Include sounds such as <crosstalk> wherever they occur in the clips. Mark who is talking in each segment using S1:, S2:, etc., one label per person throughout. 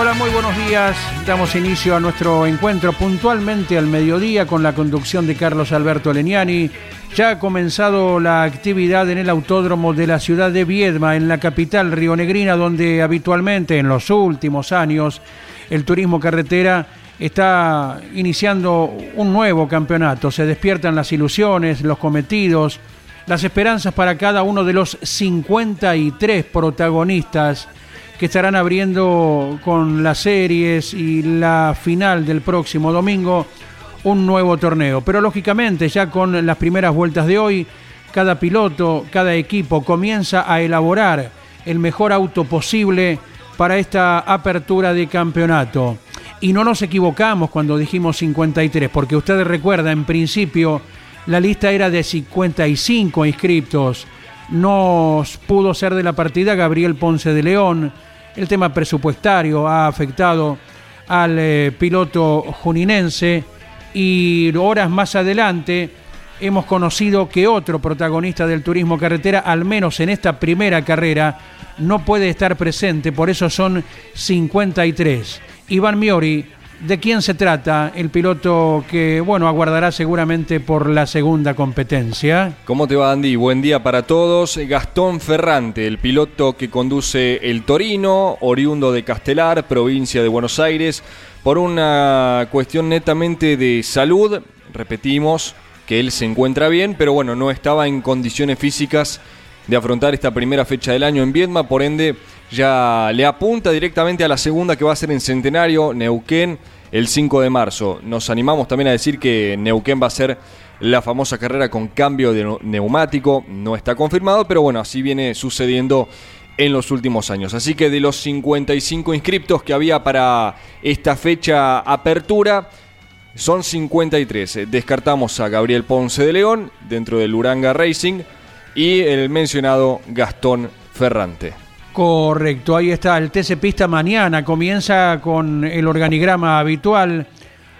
S1: Hola, muy buenos días. Damos inicio a nuestro encuentro puntualmente al mediodía con la conducción de Carlos Alberto Leniani. Ya ha comenzado la actividad en el autódromo de la ciudad de Viedma, en la capital rionegrina, donde habitualmente en los últimos años el turismo carretera está iniciando un nuevo campeonato. Se despiertan las ilusiones, los cometidos, las esperanzas para cada uno de los 53 protagonistas que estarán abriendo con las series y la final del próximo domingo un nuevo torneo. Pero lógicamente ya con las primeras vueltas de hoy, cada piloto, cada equipo comienza a elaborar el mejor auto posible para esta apertura de campeonato. Y no nos equivocamos cuando dijimos 53, porque usted recuerda, en principio la lista era de 55 inscriptos. No pudo ser de la partida Gabriel Ponce de León, el tema presupuestario ha afectado al eh, piloto juninense y horas más adelante hemos conocido que otro protagonista del turismo carretera, al menos en esta primera carrera, no puede estar presente, por eso son 53. Iván Miori ¿De quién se trata el piloto que, bueno, aguardará seguramente por la segunda competencia?
S2: ¿Cómo te va, Andy? Buen día para todos. Gastón Ferrante, el piloto que conduce el Torino, oriundo de Castelar, provincia de Buenos Aires, por una cuestión netamente de salud. Repetimos que él se encuentra bien, pero bueno, no estaba en condiciones físicas de afrontar esta primera fecha del año en Viedma, por ende ya le apunta directamente a la segunda que va a ser en Centenario, Neuquén, el 5 de marzo. Nos animamos también a decir que Neuquén va a ser la famosa carrera con cambio de neumático. No está confirmado, pero bueno, así viene sucediendo en los últimos años. Así que de los 55 inscriptos que había para esta fecha apertura, son 53. Descartamos a Gabriel Ponce de León dentro del Uranga Racing y el mencionado Gastón Ferrante.
S1: Correcto, ahí está el TC Pista mañana. Comienza con el organigrama habitual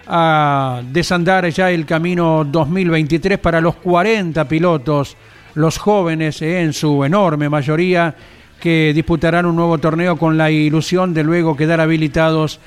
S1: a desandar ya el camino 2023 para los 40 pilotos, los jóvenes eh, en su enorme mayoría, que disputarán un nuevo torneo con la ilusión de luego quedar habilitados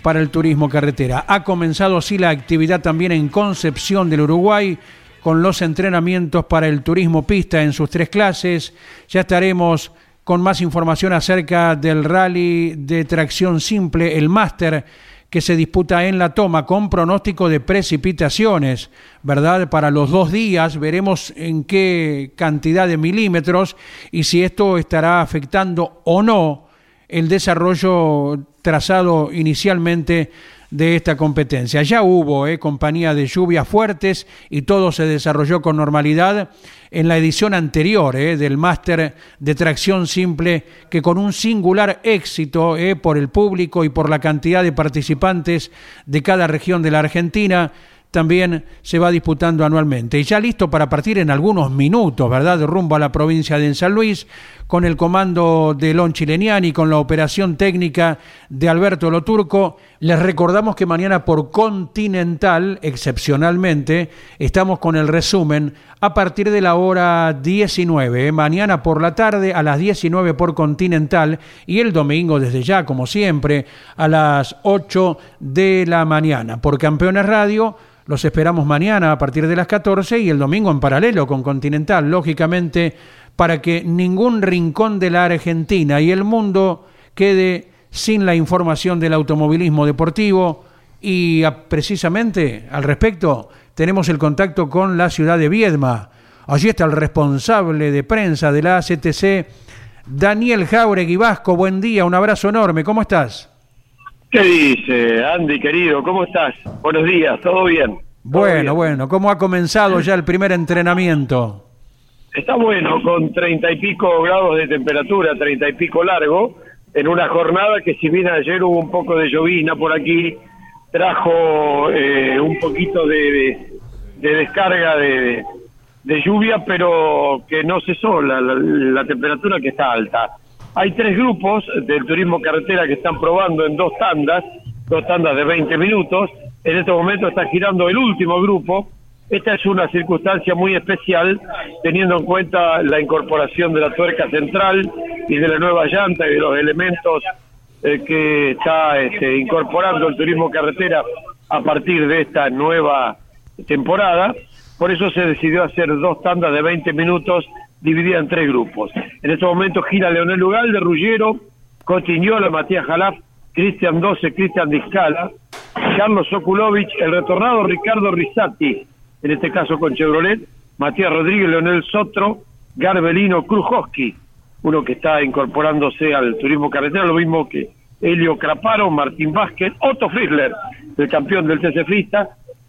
S1: para el turismo carretera. Ha comenzado así la actividad también en Concepción del Uruguay con los entrenamientos para el turismo pista en sus tres clases. Ya estaremos con más información acerca del rally de tracción simple, el máster que se disputa en la toma con pronóstico de precipitaciones, ¿verdad? Para los dos días veremos en qué cantidad de milímetros y si esto estará afectando o no el desarrollo trazado inicialmente de esta competencia. Ya hubo eh, compañía de lluvias fuertes y todo se desarrolló con normalidad en la edición anterior eh, del máster de tracción simple que con un singular éxito eh, por el público y por la cantidad de participantes de cada región de la Argentina también se va disputando anualmente. Y ya listo para partir en algunos minutos, ¿verdad? Rumbo a la provincia de San Luis, con el comando de Lon Chileniani, con la operación técnica de Alberto Loturco. Les recordamos que mañana por Continental, excepcionalmente, estamos con el resumen a partir de la hora 19. ¿eh? Mañana por la tarde a las 19 por Continental y el domingo desde ya, como siempre, a las 8 de la mañana. Por Campeones Radio Los esperamos mañana a partir de las 14 y el domingo en paralelo con Continental, lógicamente, para que ningún rincón de la Argentina y el mundo quede sin la información del automovilismo deportivo y precisamente al respecto tenemos el contacto con la ciudad de Viedma. Allí está el responsable de prensa de la ACTC, Daniel Jauregui Vasco. Buen día, un abrazo enorme. ¿Cómo estás?
S3: ¿Qué dice, Andy, querido? ¿Cómo estás? Buenos días, ¿todo bien?
S1: bueno, bueno. ¿Cómo ha comenzado ya el primer entrenamiento?
S3: Está bueno, con treinta y pico grados de temperatura, treinta y pico largo, en una jornada que si bien ayer hubo un poco de llovina por aquí, trajo eh, un poquito de, descarga de, lluvia, pero que no cesó la, la, temperatura que está alta. Hay tres grupos del turismo carretera que están probando en dos tandas, dos tandas de 20 minutos. En este momento está girando el último grupo. Esta es una circunstancia muy especial, teniendo en cuenta la incorporación de la tuerca central y de la nueva llanta y de los elementos eh, que está este, incorporando el turismo carretera a partir de esta nueva temporada. Por eso se decidió hacer dos tandas de 20 minutos divididas en tres grupos. En este momento gira Leonel Lugal de Ruggiero, Cotiñola, Matías Jalaf, Cristian Doce, Cristian Discala, Carlos Sokulovich, el retornado Ricardo Risati, en este caso con Chevrolet, Matías Rodríguez, Leonel Sotro, Garbelino Krujowski, uno que está incorporándose al turismo carretera, lo mismo que Helio Craparo, Martín Vázquez, Otto Friedler, el campeón del TC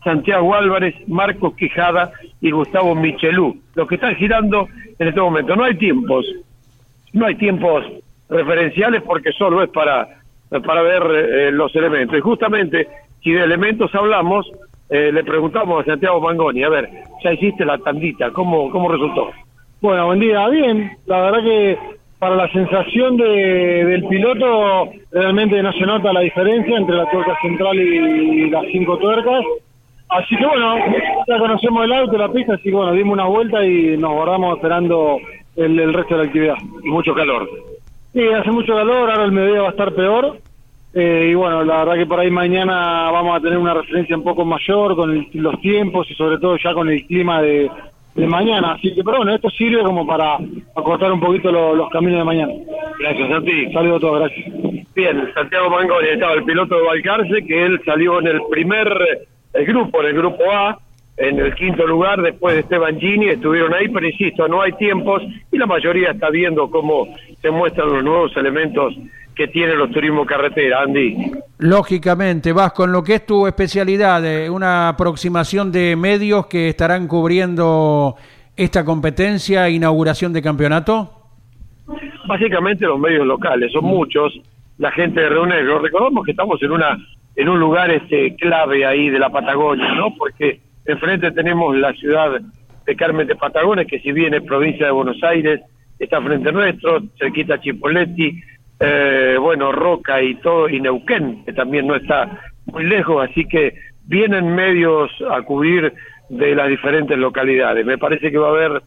S3: Santiago Álvarez, Marcos Quijada y Gustavo Michelú, los que están girando en este momento. No hay tiempos, no hay tiempos referenciales porque solo es para, para ver eh, los elementos. Y justamente, si de elementos hablamos, eh, le preguntamos a Santiago Mangoni, a ver, ya hiciste la tandita, ¿cómo, cómo resultó?
S4: Bueno, buen día, bien. La verdad que para la sensación de, del piloto realmente no se nota la diferencia entre la tuerca central y las cinco tuercas. Así que bueno, ya conocemos el auto, la pista, así que bueno, dimos una vuelta y nos guardamos esperando el, resto de la actividad.
S3: Y mucho calor.
S4: Sí, hace mucho calor, ahora el mediodía va a estar peor. Eh, y bueno, la verdad que por ahí mañana vamos a tener una referencia un poco mayor con los tiempos y sobre todo ya con el clima de, de mañana. Así que, pero bueno, esto sirve como para acortar un poquito los caminos de mañana.
S3: Gracias, Santi.
S4: Saludos a todos, gracias.
S3: Bien, Santiago Mangoni estaba el piloto de Valcarce, que él salió en el primer el grupo, en el grupo A, en el quinto lugar después de Esteban Gini, estuvieron ahí, pero insisto, no hay tiempos y la mayoría está viendo cómo se muestran los nuevos elementos que tienen los turismos carretera, Andy.
S1: Lógicamente, vas con lo que es tu especialidad, eh, una aproximación de medios que estarán cubriendo esta competencia, inauguración de campeonato.
S3: Básicamente los medios locales, son muchos, la gente de Río Negro. Recordamos que estamos en una en un lugar este clave ahí de la Patagonia, ¿no? Porque enfrente tenemos la ciudad de Carmen de Patagones, que si bien es provincia de Buenos Aires, está frente nuestro, cerquita Chipoletti, eh, bueno, Roca y todo, y Neuquén, que también no está muy lejos, así que vienen medios a cubrir de las diferentes localidades. Me parece que va a haber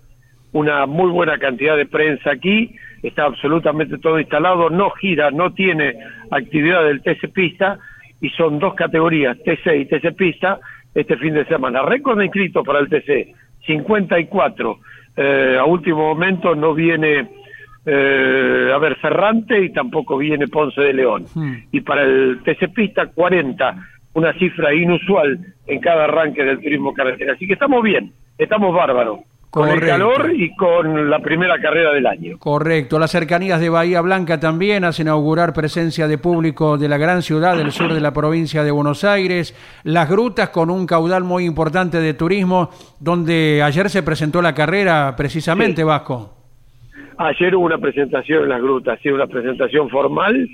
S3: una muy buena cantidad de prensa aquí, está absolutamente todo instalado, no gira, no tiene actividad del TC Pista, y son dos categorías, TC y TC Pista, este fin de semana. Récord de inscritos para el TC, 54. Eh, a último momento no viene eh, a ver Ferrante y tampoco viene Ponce de León. Hmm. Y para el TC Pista 40, una cifra inusual en cada arranque del turismo carretera. Así que estamos bien, estamos bárbaros. Con el calor y con la primera carrera del año.
S1: Correcto. Las cercanías de Bahía Blanca también hacen inaugurar presencia de público de la gran ciudad del sur de la provincia de Buenos Aires. Las grutas con un caudal muy importante de turismo, donde ayer se presentó la carrera precisamente, Vasco.
S3: Ayer hubo una presentación en las grutas, sí, una presentación formal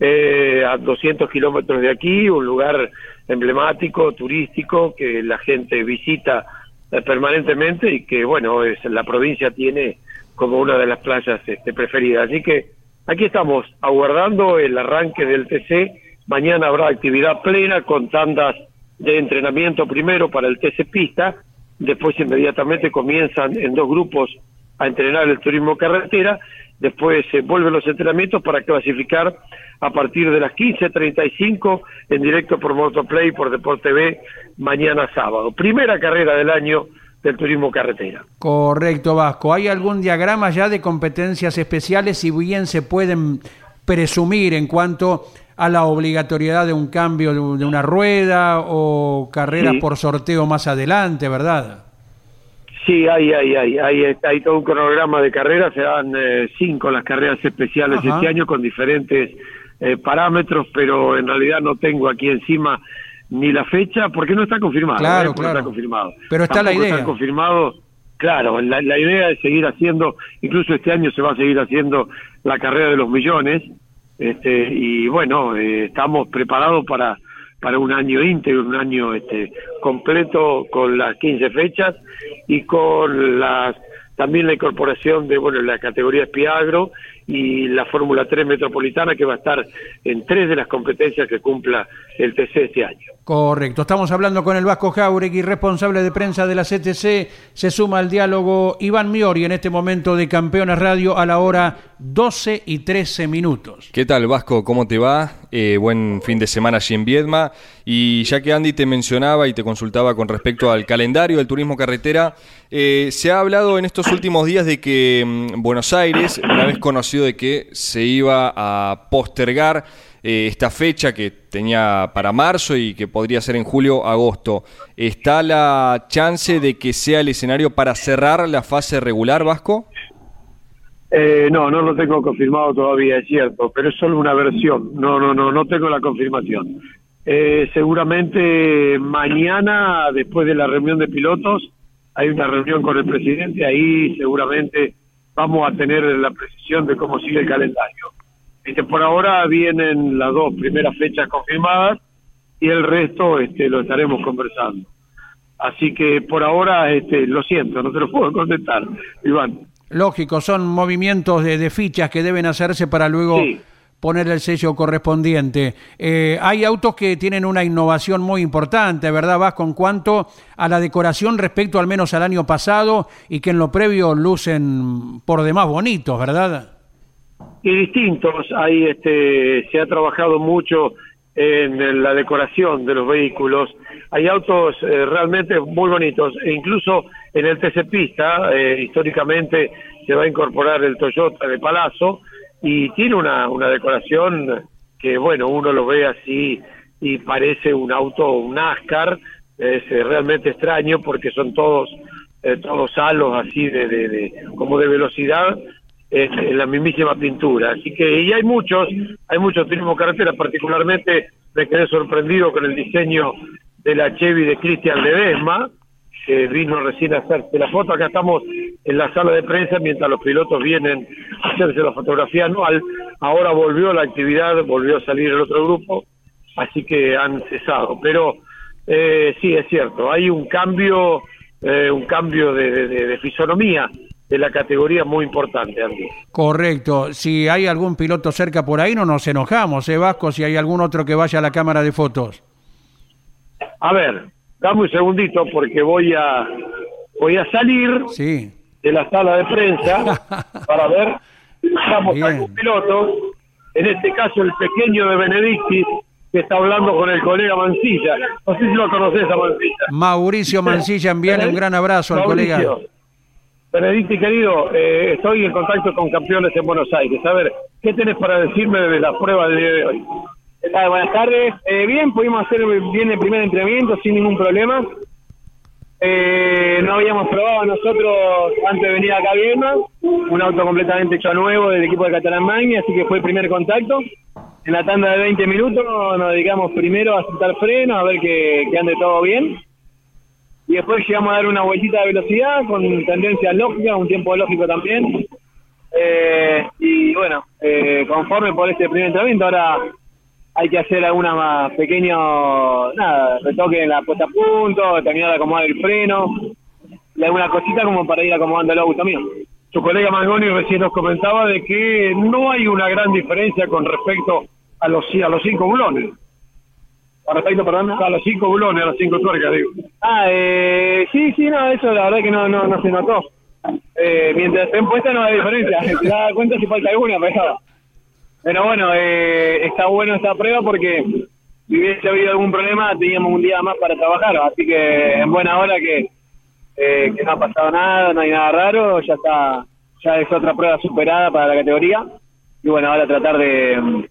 S3: eh, a 200 kilómetros de aquí, un lugar emblemático, turístico, que la gente visita eh, permanentemente y que, bueno, es, la provincia tiene como una de las playas este, preferidas. Así que aquí estamos aguardando el arranque del TC. Mañana habrá actividad plena con tandas de entrenamiento primero para el TC Pista, después inmediatamente comienzan en dos grupos a entrenar el turismo carretera, después se vuelven los entrenamientos para clasificar a partir de las 15.35 en directo por Motoplay por Deporte B mañana sábado. Primera carrera del año del turismo carretera.
S1: Correcto, Vasco. ¿Hay algún diagrama ya de competencias especiales, si bien se pueden presumir en cuanto a la obligatoriedad de un cambio de una rueda o carreras por sorteo más adelante, ¿verdad?
S3: Sí, hay, hay, hay, hay, hay todo un cronograma de carreras, se dan eh, cinco las carreras especiales este año con diferentes eh, parámetros, pero en realidad no tengo aquí encima ni la fecha porque no está confirmado.
S1: Claro,
S3: ¿eh?
S1: claro.
S3: está confirmado.
S1: Pero está la idea.
S3: Está confirmado. Claro, la, la, idea es seguir haciendo, incluso este año se va a seguir haciendo la carrera de los millones, este, y bueno, eh, estamos preparados para para un año íntegro, un año este completo con las 15 fechas y con las también la incorporación de bueno la categoría Espiagro y la Fórmula 3 Metropolitana que va a estar en tres de las competencias que cumpla el TC este año.
S1: Correcto, estamos hablando con el Vasco Jauregui, responsable de prensa de la CTC, se suma al diálogo Iván Miori en este momento de Campeones Radio a la hora 12 y 13 minutos.
S2: ¿Qué tal Vasco? ¿Cómo te va? Eh, buen fin de semana allí en Viedma y ya que Andy te mencionaba y te consultaba con respecto al calendario del turismo carretera, eh, se ha hablado en estos últimos días de que mm, Buenos Aires, una vez conocido de que se iba a postergar eh, esta fecha que tenía para marzo y que podría ser en julio, agosto. ¿Está la chance de que sea el escenario para cerrar la fase regular, Vasco?
S3: Eh, no, no lo tengo confirmado todavía, es cierto, pero es solo una versión. No, no, no, no tengo la confirmación. Eh, seguramente mañana, después de la reunión de pilotos, hay una reunión con el presidente, ahí seguramente vamos a tener la precisión de cómo sigue el calendario. Este, por ahora vienen las dos primeras fechas confirmadas y el resto este, lo estaremos conversando. Así que por ahora, este, lo siento, no te lo puedo contestar, Iván.
S1: Lógico, son movimientos de, fichas que deben hacerse para luego poner el sello correspondiente. Eh, hay autos que tienen una innovación muy importante, ¿verdad, Vas? Con cuanto a la decoración respecto al menos al año pasado y que en lo previo lucen por demás bonitos, ¿verdad?
S3: Y distintos. Hay, este, se ha trabajado mucho en la decoración de los vehículos. Hay autos eh, realmente muy bonitos e incluso en el TC Pista, eh, históricamente se va a incorporar el Toyota de Palazzo, y tiene una, una decoración que, bueno, uno lo ve así y parece un auto, un NASCAR, es eh, realmente extraño porque son todos eh, todos halos así de, de, como de velocidad en la mismísima pintura. Así que y hay muchos hay muchos turismo carretera. Particularmente me quedé sorprendido con el diseño de la Chevy de Cristian Ledesma que vino recién a hacerse la foto. Acá estamos en la sala de prensa mientras los pilotos vienen a hacerse la fotografía anual. Ahora volvió la actividad, volvió a salir el otro grupo, así que han cesado. Pero eh, sí, es cierto, hay un cambio, eh, un cambio de, fisonomía de la categoría muy importante, Andy.
S1: Correcto. Si hay algún piloto cerca por ahí, no nos enojamos, ¿eh, Vasco? Si hay algún otro que vaya a la cámara de fotos.
S3: A ver, Dame un segundito porque voy a voy a salir de la sala de prensa <laughs> para ver si estamos algún piloto, en este caso el pequeño de Benedicti, que está hablando con el colega Mancilla. No sé si lo conoces a Mancilla.
S1: Mauricio Mancilla, envíale un gran abrazo al colega.
S3: Benedicti, querido, eh, estoy en contacto con campeones en Buenos Aires. A ver, ¿qué tenés para decirme de la prueba del día de hoy?
S5: Buenas tardes. Eh, bien, pudimos hacer bien el primer entrenamiento sin ningún problema. Eh, no habíamos probado nosotros antes de venir acá a un auto completamente hecho nuevo del equipo de Catalán Magni, así que fue el primer contacto. En la tanda de 20 minutos nos dedicamos primero a sentar freno, a ver que, ande todo bien. Y después llegamos a dar una vueltita de velocidad con tendencia lógica, un tiempo lógico también. Eh, y bueno, conforme por este primer entrenamiento, ahora hay que hacer alguna pequeño, nada, retoque en la puesta a punto, terminar de acomodar el freno, y alguna cosita como para ir acomodando el auto mío.
S3: Su colega Mangoni recién nos comentaba de que no hay una gran diferencia con respecto a los, a los cinco bulones. Con respecto, perdón, a los cinco bulones, a las cinco tuercas, digo.
S5: Ah, eh, sí, sí, no, eso la verdad que no, no, no se notó. eh, mientras estén puestas no hay diferencia. <laughs> Te das cuenta si falta alguna, pero, pero bueno, eh, está bueno esta prueba porque si hubiese habido algún problema teníamos un día más para trabajar, así que en buena hora que, eh, que no ha pasado nada, no hay nada raro, ya está, ya es otra prueba superada para la categoría y bueno, ahora tratar de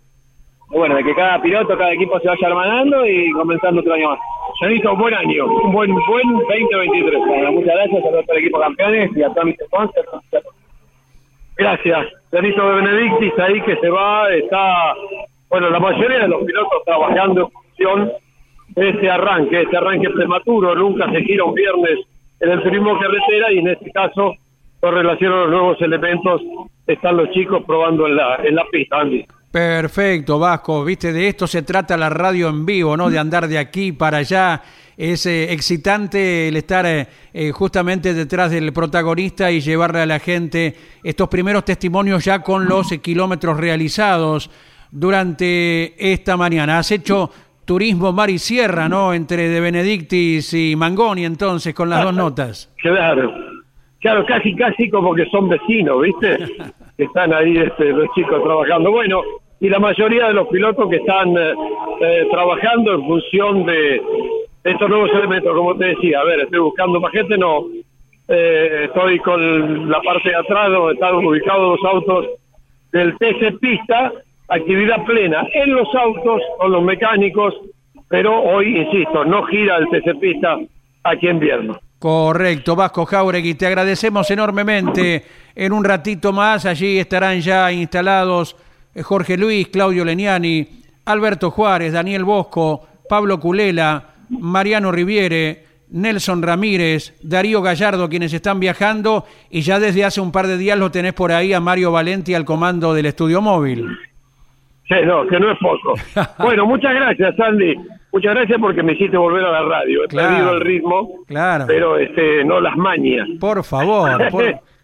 S5: bueno, de que cada piloto, cada equipo se vaya hermanando y comenzando otro año más. Janito, un buen año, un buen buen 2023. Bueno, muchas gracias a todo el equipo campeones y a todos mis sponsors. Gracias. Janito de Benedictis ahí que se va, está, bueno, la mayoría de los pilotos trabajando en función de ese arranque, ese arranque prematuro, nunca se gira un viernes en el turismo carretera y en este caso, con relación a los nuevos elementos, están los chicos probando en la, en la pista.
S1: Perfecto, Vasco. Viste, de esto se trata la radio en vivo, ¿no? De andar de aquí para allá. Es eh, excitante el estar eh, eh, justamente detrás del protagonista y llevarle a la gente estos primeros testimonios ya con los kilómetros realizados durante esta mañana. Has hecho turismo mar y sierra, ¿no? Entre De Benedictis y Mangoni, entonces, con las dos notas.
S3: Claro, claro, casi, casi como que son vecinos, ¿viste? <laughs> Están ahí este, los chicos trabajando. Bueno, y la mayoría de los pilotos que están eh, eh, trabajando en función de estos nuevos elementos, como te decía, a ver, estoy buscando más gente, no, eh, estoy con la parte de atrás donde están ubicados los autos del TC Pista, actividad plena en los autos, con los mecánicos, pero hoy, insisto, no gira el TC Pista aquí en invierno.
S1: Correcto, Vasco Jauregui, te agradecemos enormemente. En un ratito más allí estarán ya instalados Jorge Luis, Claudio Leniani, Alberto Juárez, Daniel Bosco, Pablo Culela, Mariano Riviere, Nelson Ramírez, Darío Gallardo, quienes están viajando, y ya desde hace un par de días lo tenés por ahí a Mario Valenti al comando del estudio móvil.
S3: Sí, no, que no es poco. <laughs> bueno, muchas gracias, Sandy. Muchas gracias porque me hiciste volver a la radio. He perdido el ritmo,
S1: claro.
S3: pero este, no las mañas.
S1: Por favor,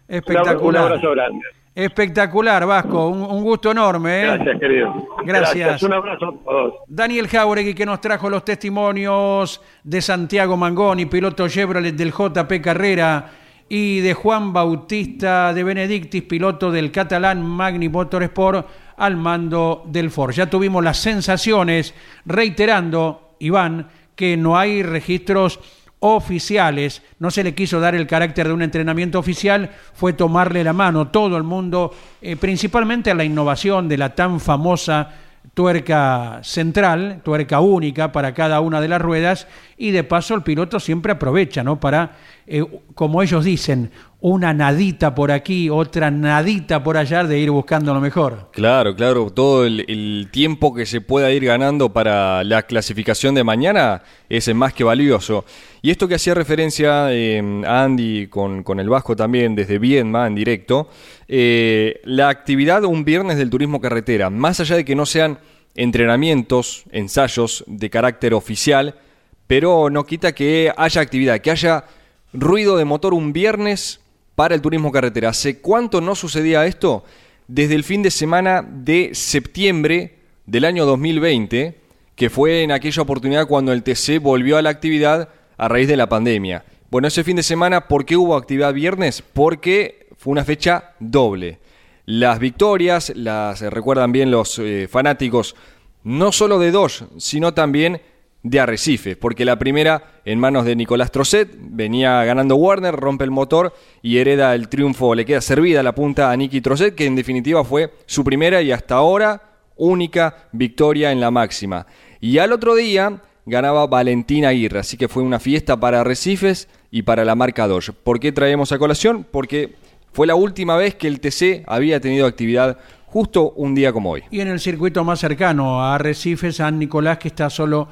S1: espectacular. <laughs> un abrazo grande. Espectacular, Vasco. Un, gusto enorme.
S3: ¿eh? Gracias, querido.
S1: Gracias.
S3: Un abrazo a todos.
S1: Daniel Jauregui, que nos trajo los testimonios de Santiago Mangoni, piloto Chevrolet del JP Carrera, y de Juan Bautista de Benedictis, piloto del catalán Magni Motorsport, al mando del Ford. Ya tuvimos las sensaciones, reiterando, Iván, que no hay registros oficiales, no se le quiso dar el carácter de un entrenamiento oficial, fue tomarle la mano todo el mundo, eh, principalmente a la innovación de la tan famosa tuerca central, tuerca única para cada una de las ruedas y de paso el piloto siempre aprovecha, ¿no? Para, eh, como ellos dicen, una nadita por aquí, otra nadita por allá de ir buscando lo mejor.
S2: Claro, claro, todo el, tiempo que se pueda ir ganando para la clasificación de mañana es más que valioso. Y esto que hacía referencia eh, Andy con, el Vasco también, desde Viedma en directo, eh, la actividad un viernes del turismo carretera, más allá de que no sean entrenamientos, ensayos de carácter oficial, pero no quita que haya actividad, que haya ruido de motor un viernes para el turismo carretera. ¿Hace cuánto no sucedía esto? Desde el fin de semana de septiembre del año 2020, que fue en aquella oportunidad cuando el TC volvió a la actividad a raíz de la pandemia. Bueno, ese fin de semana, ¿por qué hubo actividad viernes? Porque fue una fecha doble. Las victorias, las recuerdan bien los eh, fanáticos, no solo de Dodge, sino también de Arrecife, porque la primera en manos de Nicolás Trocet, venía ganando Warner, rompe el motor y hereda el triunfo, le queda servida la punta a Nicky Trocet, que en definitiva fue su primera y hasta ahora única victoria en la máxima. Y al otro día ganaba Valentina Aguirre, así que fue una fiesta para Arrecifes y para la marca Dodge. ¿Por qué traemos a colación? Porque fue la última vez que el TC había tenido actividad justo un día como hoy.
S1: Y en el circuito más cercano a Arrecifes, San Nicolás, que está solo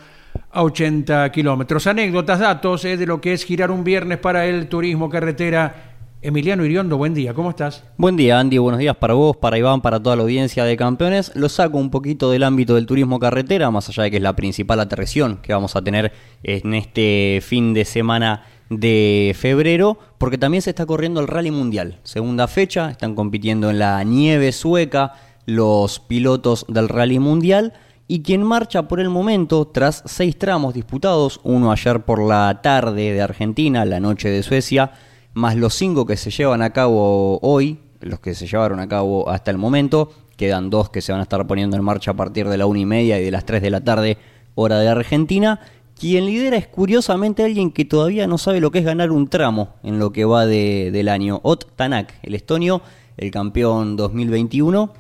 S1: a 80 kilómetros. Anécdotas, datos eh, de lo que es girar un viernes para el turismo carretera. Emiliano Iriondo, buen día, ¿cómo estás?
S6: Buen día, Andy, buenos días para vos, para Iván, para toda la audiencia de campeones. Lo saco un poquito del ámbito del turismo carretera, más allá de que es la principal atracción que vamos a tener en este fin de semana de febrero, porque también se está corriendo el Rally Mundial. Segunda fecha, están compitiendo en la nieve sueca los pilotos del Rally Mundial y quien marcha por el momento tras seis tramos disputados, uno ayer por la tarde de Argentina, la noche de Suecia, más los cinco que se llevan a cabo hoy, los que se llevaron a cabo hasta el momento. Quedan dos que se van a estar poniendo en marcha a partir de la una y media y de las tres de la tarde, hora de Argentina. Quien lidera es curiosamente alguien que todavía no sabe lo que es ganar un tramo en lo que va del año. Ot Tanak, el estonio, el campeón 2021,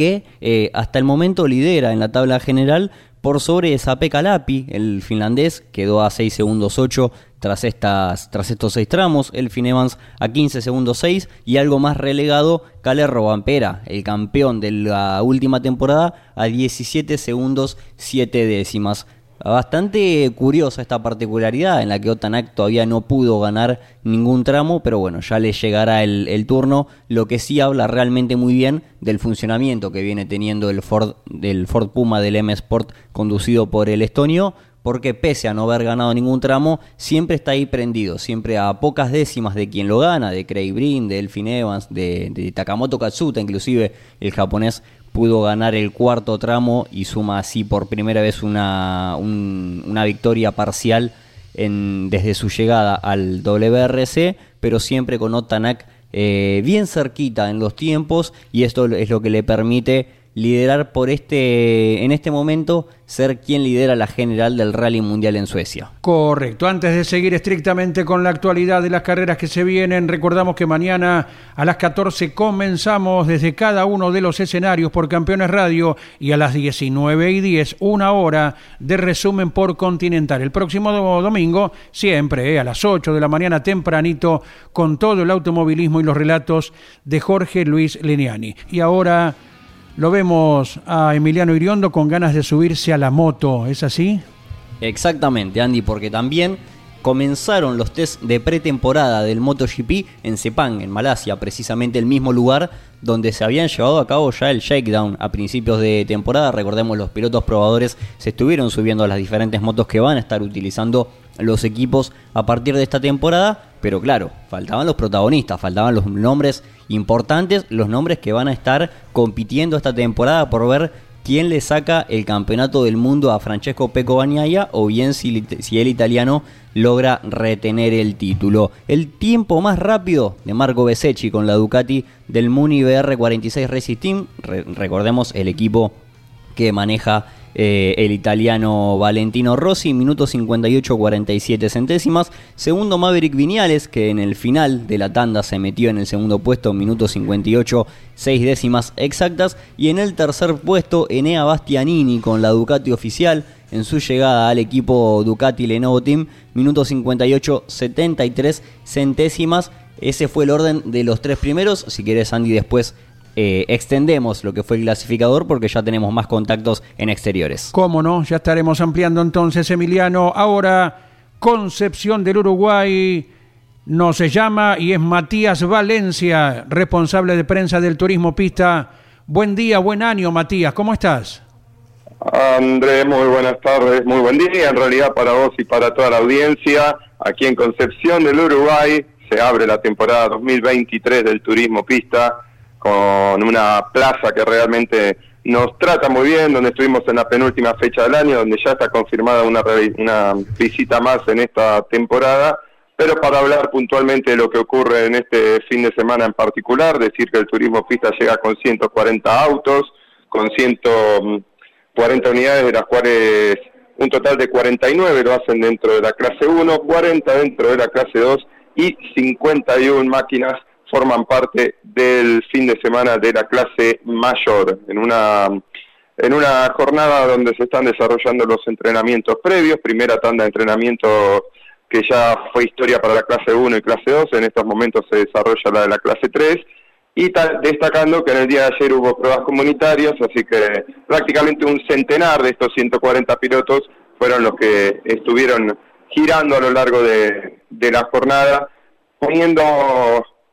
S6: que eh, hasta el momento lidera en la tabla general por sobre Sape Kalapi, el finlandés, quedó a 6 segundos 8 tras, estas, tras estos 6 tramos, el Evans a 15 segundos 6 y algo más relegado, Cale Robampera, el campeón de la última temporada, a 17 segundos 7 décimas. Bastante curiosa esta particularidad en la que Otanak todavía no pudo ganar ningún tramo, pero bueno, ya le llegará el, turno, lo que sí habla realmente muy bien del funcionamiento que viene teniendo el Ford, del Ford Puma del M Sport conducido por el estonio, porque pese a no haber ganado ningún tramo, siempre está ahí prendido, siempre a pocas décimas de quien lo gana, de Craig Brin, de Elfin Evans, de Takamoto Katsuta, inclusive el japonés pudo ganar el cuarto tramo y suma así por primera vez una, una victoria parcial en, desde su llegada al WRC, pero siempre con Otanak eh, bien cerquita en los tiempos y esto es lo que le permite liderar por este, en este momento, ser quien lidera la general del Rally Mundial en Suecia.
S1: Correcto. Antes de seguir estrictamente con la actualidad de las carreras que se vienen, recordamos que mañana a las 14 comenzamos desde cada uno de los escenarios por Campeones Radio y a las 19 y 10 una hora de resumen por Continental. El próximo domingo, siempre eh, a las 8 de la mañana tempranito, con todo el automovilismo y los relatos de Jorge Luis Leniani. Y ahora lo vemos a Emiliano Iriondo con ganas de subirse a la moto, ¿es así?
S6: Exactamente, Andy, porque también comenzaron los test de pretemporada del MotoGP en Sepang, en Malasia, precisamente el mismo lugar donde se habían llevado a cabo ya el shakedown a principios de temporada. Recordemos, los pilotos probadores se estuvieron subiendo a las diferentes motos que van a estar utilizando los equipos a partir de esta temporada, pero claro, faltaban los protagonistas, faltaban los nombres importantes, los nombres que van a estar compitiendo esta temporada por ver quién le saca el campeonato del mundo a Francesco Peco Bagnaia o bien si, el italiano logra retener el título. El tiempo más rápido de Marco Besecchi con la Ducati del Muni BR46 Racing Team, recordemos el equipo que maneja eh, el italiano Valentino Rossi, minuto 58-47 centésimas. Segundo Maverick Viñales, que en el final de la tanda se metió en el segundo puesto, minuto 58, 6 décimas exactas. Y en el tercer puesto, Enea Bastianini con la Ducati oficial en su llegada al equipo Ducati Lenovo Team, minuto 58, 73 centésimas. Ese fue el orden de los tres primeros. Si quieres, Andy, después eh, extendemos lo que fue el clasificador porque ya tenemos más contactos en exteriores.
S1: ¿Cómo no? Ya estaremos ampliando entonces, Emiliano. Ahora, Concepción del Uruguay no se llama y es Matías Valencia, responsable de prensa del Turismo Pista. Buen día, buen año, Matías. ¿Cómo estás?
S7: Andrés, muy buenas tardes, muy buen día en realidad para vos y para toda la audiencia. Aquí en Concepción del Uruguay se abre la temporada 2023 del Turismo Pista con una plaza que realmente nos trata muy bien, donde estuvimos en la penúltima fecha del año, donde ya está confirmada una, una visita más en esta temporada, pero para hablar puntualmente de lo que ocurre en este fin de semana en particular, decir que el turismo pista llega con 140 autos, con 140 unidades, de las cuales un total de 49 lo hacen dentro de la clase 1, 40 dentro de la clase 2 y 51 máquinas forman parte del fin de semana de la clase mayor, en una, en una jornada donde se están desarrollando los entrenamientos previos, primera tanda de entrenamiento que ya fue historia para la clase 1 y clase 2, en estos momentos se desarrolla la de la clase 3, y destacando que en el día de ayer hubo pruebas comunitarias, así que prácticamente un centenar de estos 140 pilotos fueron los que estuvieron girando a lo largo de, de la jornada, poniendo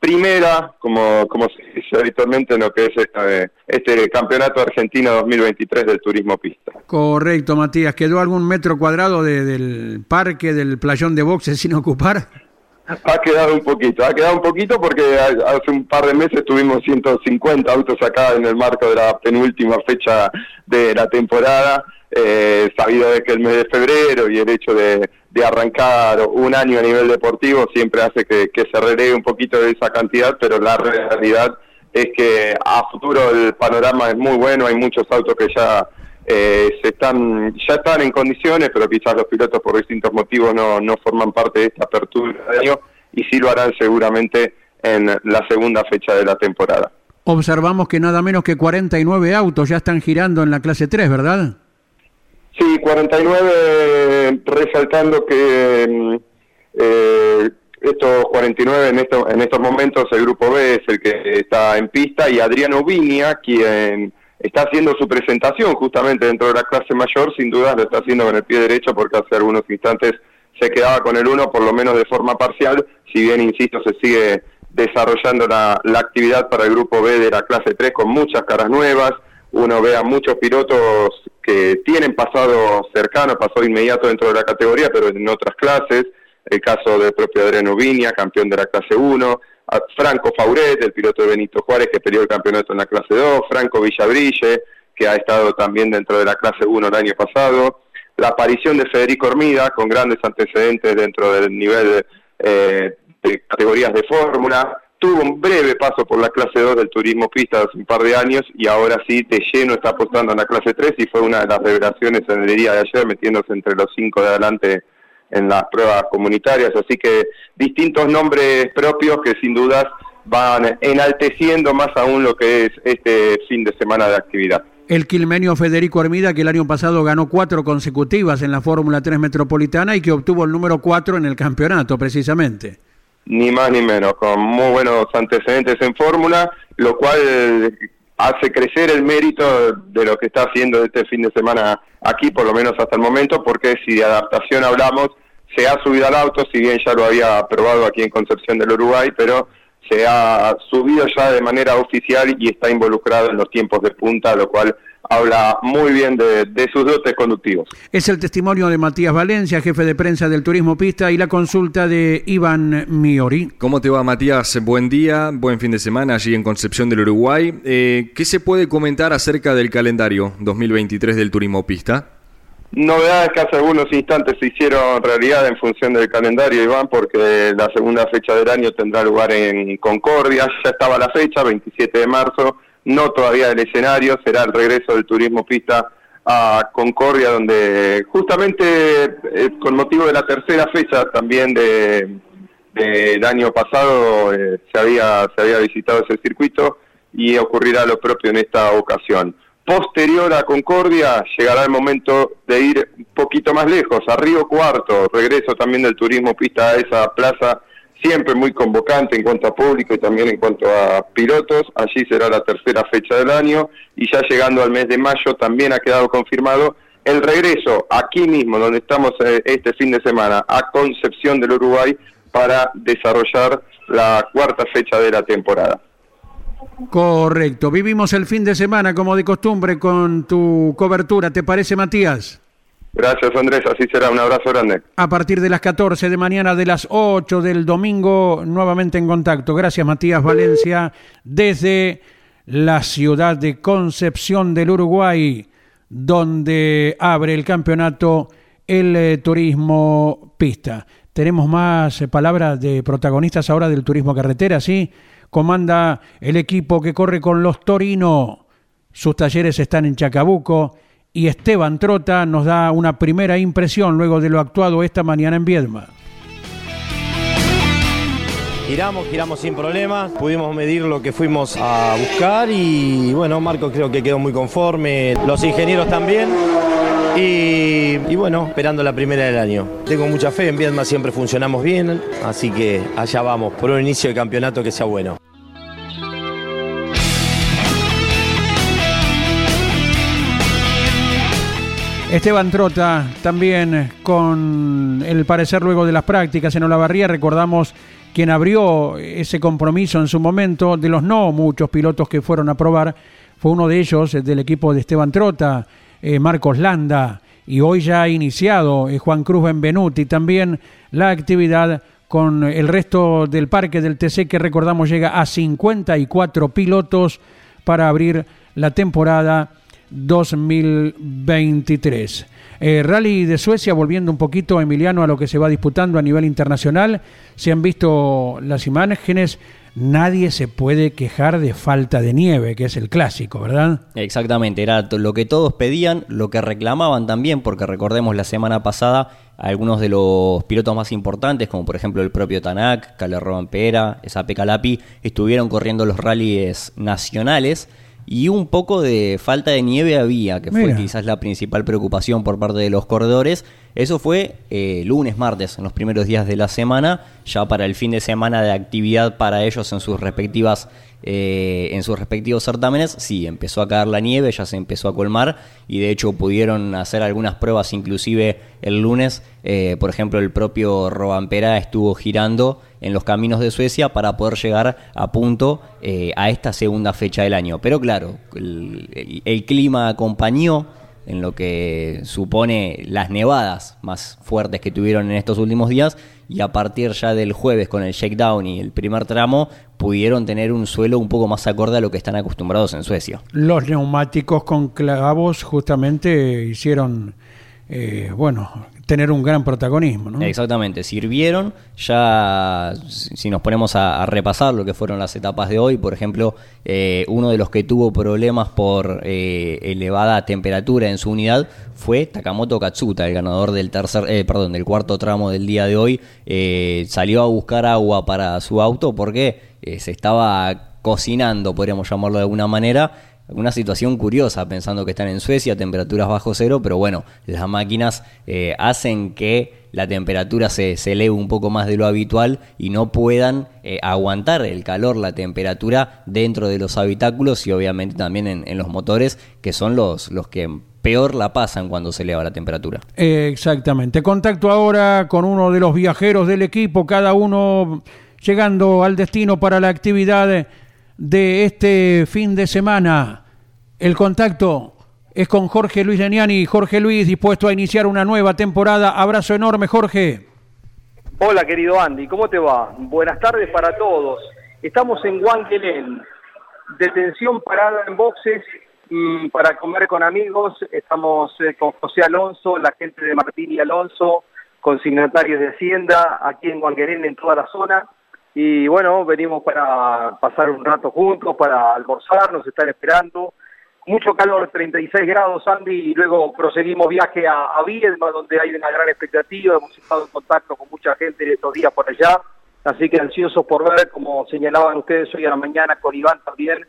S7: primera, como, como se dice habitualmente en lo que es este, este campeonato argentino 2023 del turismo pista.
S1: Correcto, Matías. ¿Quedó algún metro cuadrado del parque, del playón de boxes sin ocupar?
S7: Ha quedado un poquito, ha quedado un poquito porque hace un par de meses tuvimos 150 autos acá en el marco de la penúltima fecha de la temporada eh, sabido de que el mes de febrero y el hecho de, arrancar un año a nivel deportivo siempre hace que, se relegue un poquito de esa cantidad, pero la realidad es que a futuro el panorama es muy bueno, hay muchos autos que ya eh, se están ya están en condiciones, pero quizás los pilotos por distintos motivos no, no forman parte de esta apertura de año y sí lo harán seguramente en la segunda fecha de la temporada.
S1: Observamos que nada menos que 49 autos ya están girando en la clase 3, ¿verdad?
S7: Sí, 49, resaltando que mm, eh, estos 49 en, esto, en estos momentos el grupo B es el que está en pista y Adriano Viña, quien está haciendo su presentación justamente dentro de la clase mayor, sin duda lo está haciendo con el pie derecho porque hace algunos instantes se quedaba con el 1 por lo menos de forma parcial, si bien, insisto, se sigue desarrollando la, la actividad para el grupo B de la clase 3 con muchas caras nuevas, uno ve a muchos pilotos que tienen pasado cercano, pasado inmediato dentro de la categoría, pero en otras clases, el caso del propio Adriano Viña, campeón de la clase 1, Franco Fauret, el piloto de Benito Juárez, que peleó el campeonato en la clase 2, Franco Villabrille, que ha estado también dentro de la clase 1 el año pasado, la aparición de Federico Hormida, con grandes antecedentes dentro del nivel eh, de categorías de fórmula, tuvo un breve paso por la clase 2 del turismo pista hace un par de años y ahora sí de lleno está apostando en la clase 3 y fue una de las revelaciones en el día de ayer metiéndose entre los cinco de adelante en las pruebas comunitarias, así que distintos nombres propios que sin dudas van enalteciendo más aún lo que es este fin de semana de actividad.
S1: El quilmenio Federico Hermida, que el año pasado ganó cuatro consecutivas en la Fórmula 3 Metropolitana y que obtuvo el número 4 en el campeonato, precisamente.
S7: Ni más ni menos, con muy buenos antecedentes en Fórmula, lo cual hace crecer el mérito de lo que está haciendo este fin de semana aquí, por lo menos hasta el momento, porque si de adaptación hablamos, se ha subido al auto, si bien ya lo había probado aquí en Concepción del Uruguay, pero se ha subido ya de manera oficial y está involucrado en los tiempos de punta, lo cual habla muy bien de, sus dotes conductivos.
S1: Es el testimonio de Matías Valencia, jefe de prensa del Turismo Pista, y la consulta de Iván Miori.
S2: ¿Cómo te va, Matías? Buen día, buen fin de semana allí en Concepción del Uruguay. Eh, ¿Qué se puede comentar acerca del calendario 2023 del Turismo Pista?
S7: Novedades que hace algunos instantes se hicieron realidad en función del calendario, Iván, porque la segunda fecha del año tendrá lugar en Concordia. Ya estaba la fecha, 27 de marzo no todavía el escenario, será el regreso del turismo pista a Concordia, donde justamente eh, con motivo de la tercera fecha también de, del año pasado eh, se, había, se había visitado ese circuito y ocurrirá lo propio en esta ocasión. Posterior a Concordia llegará el momento de ir un poquito más lejos, a Río Cuarto, regreso también del turismo pista a esa plaza siempre muy convocante en cuanto a público y también en cuanto a pilotos. Allí será la tercera fecha del año y ya llegando al mes de mayo también ha quedado confirmado el regreso aquí mismo, donde estamos eh, este fin de semana, a Concepción del Uruguay para desarrollar la cuarta fecha de la temporada.
S1: Correcto, vivimos el fin de semana como de costumbre con tu cobertura, ¿te parece Matías?
S7: Gracias Andrés, así será, un abrazo grande.
S1: A partir de las 14 de mañana, de las 8 del domingo, nuevamente en contacto. Gracias Matías Valencia, desde la ciudad de Concepción del Uruguay, donde abre el campeonato el eh, turismo pista. Tenemos más eh, palabras de protagonistas ahora del turismo carretera, ¿sí? Comanda el equipo que corre con los Torino. Sus talleres están en Chacabuco y Esteban Trota nos da una primera impresión luego de lo actuado esta mañana en Viedma.
S8: Giramos, giramos sin problemas, pudimos medir lo que fuimos a buscar y bueno, Marco creo que quedó muy conforme, los ingenieros también. Y, y, bueno, esperando la primera del año. Tengo mucha fe, en Viedma siempre funcionamos bien, así que allá vamos, por un inicio de campeonato que sea bueno.
S1: Esteban Trota también con el parecer luego de las prácticas en Olavarría, recordamos quien abrió ese compromiso en su momento, de los no muchos pilotos que fueron a probar, fue uno de ellos del equipo de Esteban Trota, eh, Marcos Landa, y hoy ya ha iniciado eh, Juan Cruz Benvenuti también la actividad con el resto del parque del TC que recordamos llega a 54 pilotos para abrir la temporada 2023. Eh, rally de Suecia, volviendo un poquito, Emiliano, a lo que se va disputando a nivel internacional. Se han visto las imágenes. Nadie se puede quejar de falta de nieve, que es el clásico, ¿verdad?
S6: Exactamente, era lo que todos pedían, lo que reclamaban también, porque recordemos la semana pasada algunos de los pilotos más importantes, como por ejemplo el propio Tanak, Calerro Pera, Esape Calapi, estuvieron corriendo los rallies nacionales y un poco de falta de nieve había, que fue quizás la principal preocupación por parte de los corredores. Eso fue eh, lunes, martes, en los primeros días de la semana, ya para el fin de semana de actividad para ellos en sus respectivas eh, en sus respectivos certámenes, sí, empezó a caer la nieve, ya se empezó a colmar y de hecho pudieron hacer algunas pruebas inclusive el lunes, eh, por ejemplo el propio Robampera estuvo girando en los caminos de Suecia para poder llegar a punto eh, a esta segunda fecha del año. Pero claro, el clima acompañó en lo que supone las nevadas más fuertes que tuvieron en estos últimos días y a partir ya del jueves con el shakedown y el primer tramo pudieron tener un suelo un poco más acorde a lo que están acostumbrados en Suecia.
S1: Los neumáticos con clavos justamente hicieron, eh, bueno, tener un gran protagonismo. ¿no?
S6: Exactamente, sirvieron. Ya, si nos ponemos a, repasar lo que fueron las etapas de hoy, por ejemplo, eh, uno de los que tuvo problemas por eh, elevada temperatura en su unidad fue Takamoto Katsuta, el ganador del tercer, eh, perdón, del cuarto tramo del día de hoy. salió a buscar agua para su auto porque se estaba cocinando, podríamos llamarlo de alguna manera, una situación curiosa pensando que están en Suecia, temperaturas bajo cero, pero bueno, las máquinas eh, hacen que la temperatura se, se, eleve un poco más de lo habitual y no puedan eh, aguantar el calor, la temperatura dentro de los habitáculos y obviamente también en, los motores, que son los, los que peor la pasan cuando se eleva la temperatura.
S1: exactamente. Contacto ahora con uno de los viajeros del equipo, cada uno llegando al destino para la actividad este fin de semana. El contacto es con Jorge Luis Leniani. Jorge Luis, dispuesto a iniciar una nueva temporada. Abrazo enorme, Jorge.
S9: Hola, querido Andy, ¿cómo te va? Buenas tardes para todos. Estamos en Wankelén, detención parada en boxes para comer con amigos. Estamos eh, con José Alonso, la gente de Martín y Alonso, consignatarios de Hacienda, aquí en Wankelén, en toda la zona. Y bueno, venimos para pasar un rato juntos, para almorzar, nos están esperando. Mucho calor, 36 grados, Andy, y luego proseguimos viaje a, a Viedma, donde hay una gran expectativa. Hemos estado en contacto con mucha gente de estos días por allá, así que ansiosos por ver, como señalaban ustedes hoy a la mañana con Iván también,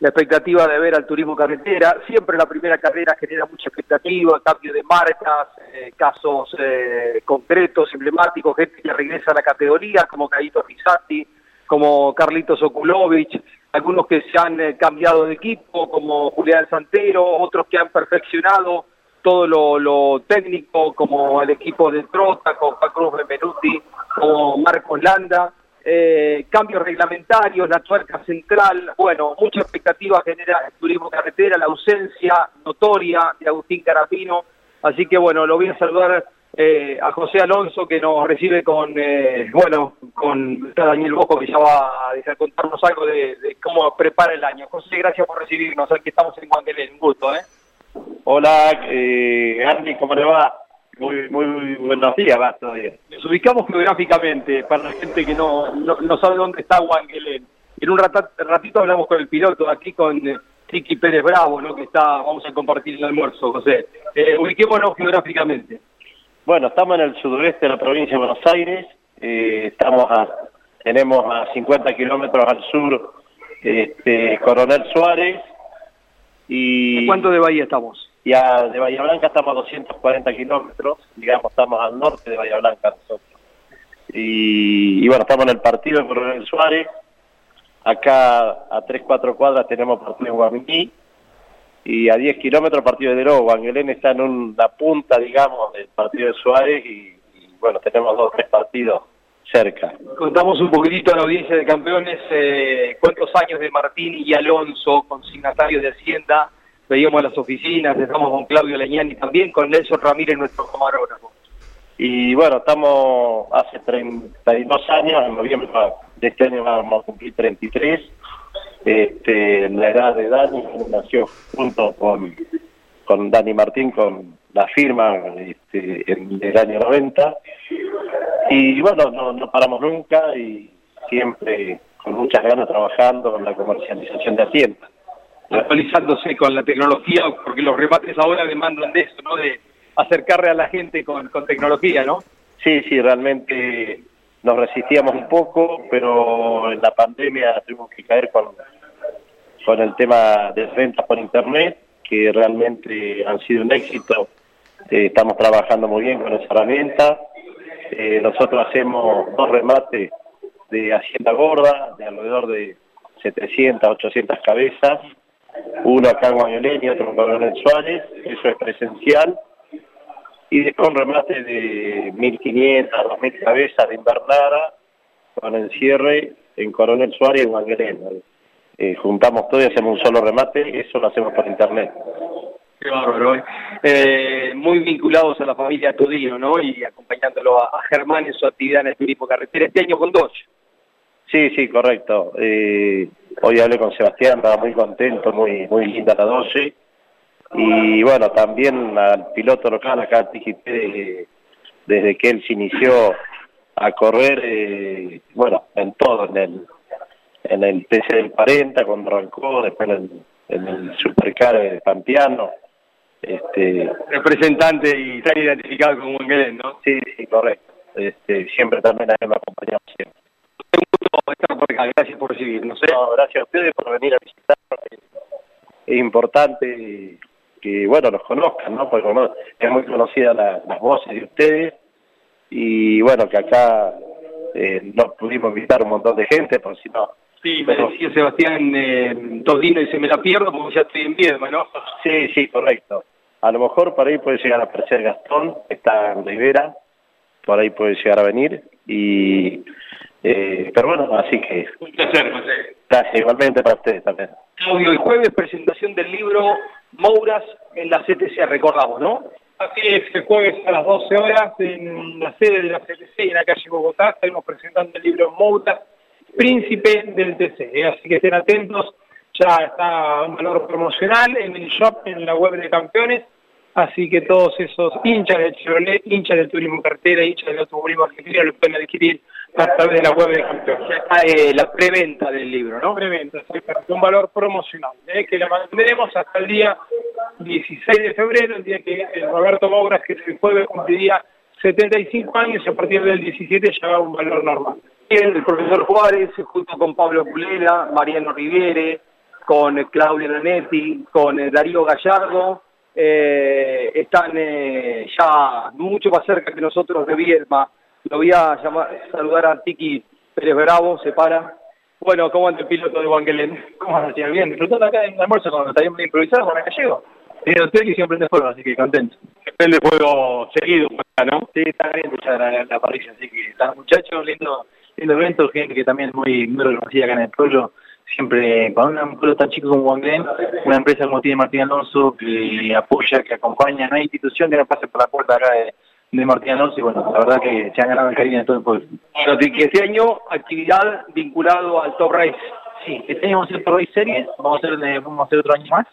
S9: la expectativa de ver al turismo carretera. Siempre la primera carrera genera mucha expectativa, cambio de marcas, eh, casos eh, concretos, emblemáticos, gente que regresa a la categoría, como Caito Rizati, como Carlitos Okulovich, algunos que se han eh, cambiado de equipo, como Julián Santero, otros que han perfeccionado todo lo, técnico, como el equipo de Trota, con Juan Cruz Benvenuti, como Marcos Landa eh, cambios reglamentarios, la tuerca central, bueno, mucha expectativa genera el turismo carretera, la ausencia notoria de Agustín Carapino, así que bueno, lo voy a saludar eh, a José Alonso que nos recibe con, eh, bueno, con Daniel Bosco que ya va a contarnos algo de, cómo prepara el año. José, gracias por recibirnos, aquí estamos en Guantelén, un gusto, ¿eh?
S10: Hola, eh, Andy, ¿cómo le va? Muy, muy, buenos días, va todavía.
S9: Nos ubicamos geográficamente para la gente que no, no, sabe dónde está Wangelén. En un ratito hablamos con el piloto, aquí con Tiki Pérez Bravo, ¿no? que está, vamos a compartir el almuerzo, José. Eh, ubiquémonos geográficamente.
S10: Bueno, estamos en el sudoeste de la provincia de Buenos Aires, eh, estamos a, tenemos a 50 kilómetros al sur este, Coronel Suárez. Y,
S9: ¿Cuánto de Bahía estamos?
S10: Ya de Bahía Blanca estamos a 240 kilómetros, digamos, estamos al norte de Bahía Blanca nosotros. Y, bueno, estamos en el partido de Coronel Suárez. Acá a 3, 4 cuadras tenemos partido en Guaminí. Y a 10 kilómetros partido de Derogo. Angelén está en una punta, digamos, del partido de Suárez. Y, bueno, tenemos dos tres partidos cerca.
S9: Contamos un poquitito a la audiencia de campeones eh, cuántos años de Martín y Alonso, consignatarios de Hacienda, veíamos las oficinas, estamos con Claudio Leñani también, con Nelson Ramírez, nuestro camarógrafo.
S10: Y bueno, estamos hace 32 años, en noviembre de este año vamos a cumplir 33. Este, la edad de Dani nació junto con,
S3: con Dani Martín con la firma este, en el año 90 y bueno, no, no paramos nunca y siempre con muchas ganas trabajando en la comercialización de Hacienda.
S9: Actualizándose con la tecnología, porque los remates ahora demandan de eso, ¿no? De acercarle a la gente con, tecnología, ¿no?
S3: Sí, sí, realmente nos resistíamos un poco, pero en la pandemia tuvimos que caer con, con el tema de ventas por internet, que realmente han sido un éxito. Eh, estamos trabajando muy bien con esa herramienta. Eh, nosotros hacemos dos remates de Hacienda Gorda, de alrededor de 700, 800 cabezas, uno acá en Guañolén y otro en Coronel Suárez, eso es presencial, y después un remate de 1.500, 2.000 cabezas de invernada, con encierre en Coronel Suárez y en Guañolén. Eh, juntamos todo y hacemos un solo remate, eso lo hacemos por internet.
S9: Qué bárbaro, ¿eh? Eh, muy vinculados a la familia Tudino, ¿no? Y acompañándolo a, a Germán en su actividad en el turismo carretera, este año con Dodge.
S3: Sí, sí, correcto. Eh, hoy hablé con Sebastián, estaba muy contento, muy muy linda la 12. Y bueno, también al piloto local acá TGP, desde, desde que él se inició a correr, eh, bueno, en todo, en el, en el TC del 40 cuando arrancó, después en el, en el Supercar de Pampiano. Este,
S9: Representante y tan identificado con Wangelén, ¿no?
S3: Sí, sí, correcto. Este, siempre también a él acompañamos siempre.
S9: Un gusto estar por acá, gracias por recibirnos. ¿eh?
S3: No, gracias a ustedes por venir a visitar. Es importante que, bueno, los conozcan, ¿no? Porque bueno, es muy conocida la- las voces de ustedes y, bueno, que acá eh, no pudimos invitar un montón de gente, por si no...
S9: Sí, me decía Sebastián eh, Todino y se me la pierdo porque ya estoy en Viedma, ¿no?
S3: Sí, sí, correcto. A lo mejor por ahí puede llegar a aparecer Gastón, que está en Rivera, por ahí puede llegar a venir y... eh, pero bueno, así que...
S9: Un placer, José.
S3: Gracias, igualmente para ustedes también.
S9: Claudio, el jueves presentación del libro Mouras en la CTC, recordamos, ¿no? Así es, el jueves a las 12 horas en la sede de la CTC en la calle Bogotá estaremos presentando el libro Mouras, Príncipe del TC. ¿eh? Así que estén atentos, ya está un valor promocional en el shop, en la web de campeones. Así que todos esos hinchas del Chevrolet, hinchas del turismo cartera, hinchas del automovilismo argentino lo pueden adquirir a través de la web de campeones. Ya está eh, la preventa del libro, ¿no? Preventa, un valor promocional, ¿eh? que la mantendremos hasta el día 16 de febrero, el día que eh, Roberto Mouras, que es el jueves, cumpliría 75 años y a partir del 17 ya va a un valor normal. Bien, el profesor Juárez, junto con Pablo Pulela, Mariano Riviere, con Claudia Nanetti, con Darío Gallardo, eh, están eh, ya mucho más cerca que nosotros de Viedma. Lo voy a llamar, saludar a Tiki Pérez Bravo, se para. Bueno, ¿cómo anda el piloto de Wangelén? ¿Cómo anda, señor? Bien, disfrutando acá en el almuerzo cuando estaríamos improvisados con el gallego. Tiene usted que siempre prende fuego, así que contento. Prende fuego seguido, ¿no? Sí, está bien escuchar la, la parrilla, así que están muchachos, lindo, lindo evento, gente que también es muy, muy reconocida acá en el pueblo. Siempre, cuando un pueblo tan chico como Wangelén, una empresa como tiene Martín Alonso, que apoya, que acompaña, no hay institución que no pase por la puerta acá de, de Martín y bueno, la verdad que se han ganado el cariño de todo el pueblo. Bueno, este año, actividad vinculado al Top Race.
S11: Sí, este año vamos a hacer Top Race Series, vamos a hacer, eh, vamos a hacer otro año más.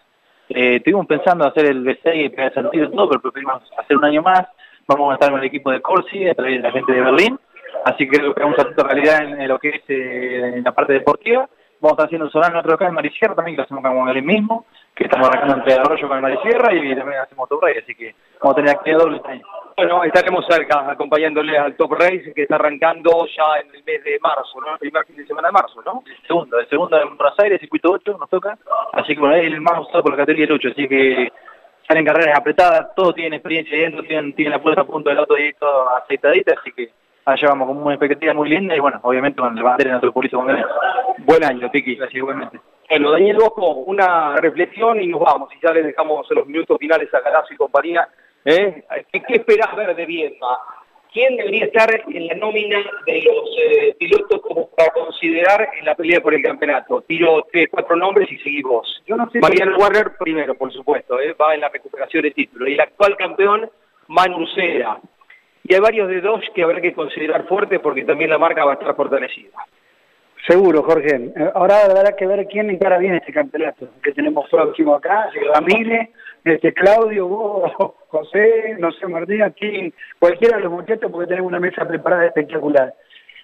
S11: Eh, estuvimos pensando hacer el B6 y pegar sentido todo, pero preferimos hacer un año más. Vamos a estar con el equipo de Corsi, a través de la gente de Berlín. Así que creo que vamos a hacer realidad en, en lo que es eh, la parte deportiva. Vamos a estar haciendo un Solano otro acá en Marisierra también, que lo hacemos con el mismo, que estamos arrancando entre Arroyo con el Marisierra y también hacemos Top Race, así que vamos a tener actividad doble este año.
S9: Bueno, estaremos cerca acompañándole al Top Race que está arrancando ya en el mes de marzo, ¿no? El primer fin de semana de marzo, ¿no?
S11: El segundo, el segundo en Buenos Aires, circuito 8, nos toca. Así que bueno, es el más usado por la categoría del 8, así que salen carreras apretadas, todos tienen experiencia dentro, tienen, tienen la puesta a punto del auto todo aceitadita, así que allá vamos con una expectativa muy linda y bueno, obviamente con el bandera en nuestro público con.
S9: Buen año, Tiki.
S11: Gracias igualmente.
S9: Bueno, Daniel Bosco, una reflexión y nos vamos. Y ya les dejamos los minutos finales a Galazo y compañía. ¿Eh? ¿Qué, qué esperás ver de Viedma? ¿Quién debería estar en la nómina de los eh, pilotos como para considerar en la pelea por el campeonato? Tiro tres, cuatro nombres y seguís vos.
S11: Yo no sé
S9: Mariano Warner primero, por supuesto, ¿eh? va en la recuperación de título. Y el actual campeón, Manu Cera. Y hay varios de dos que habrá que considerar fuertes porque también la marca va a estar fortalecida.
S12: Seguro, Jorge. Eh, Ahora habrá que ver quién encara bien este campeonato que tenemos próximo acá, Ramírez, este Claudio, vos, <laughs> José, no sé, Martín, aquí, cualquiera de los muchachos, porque tenemos una mesa preparada espectacular.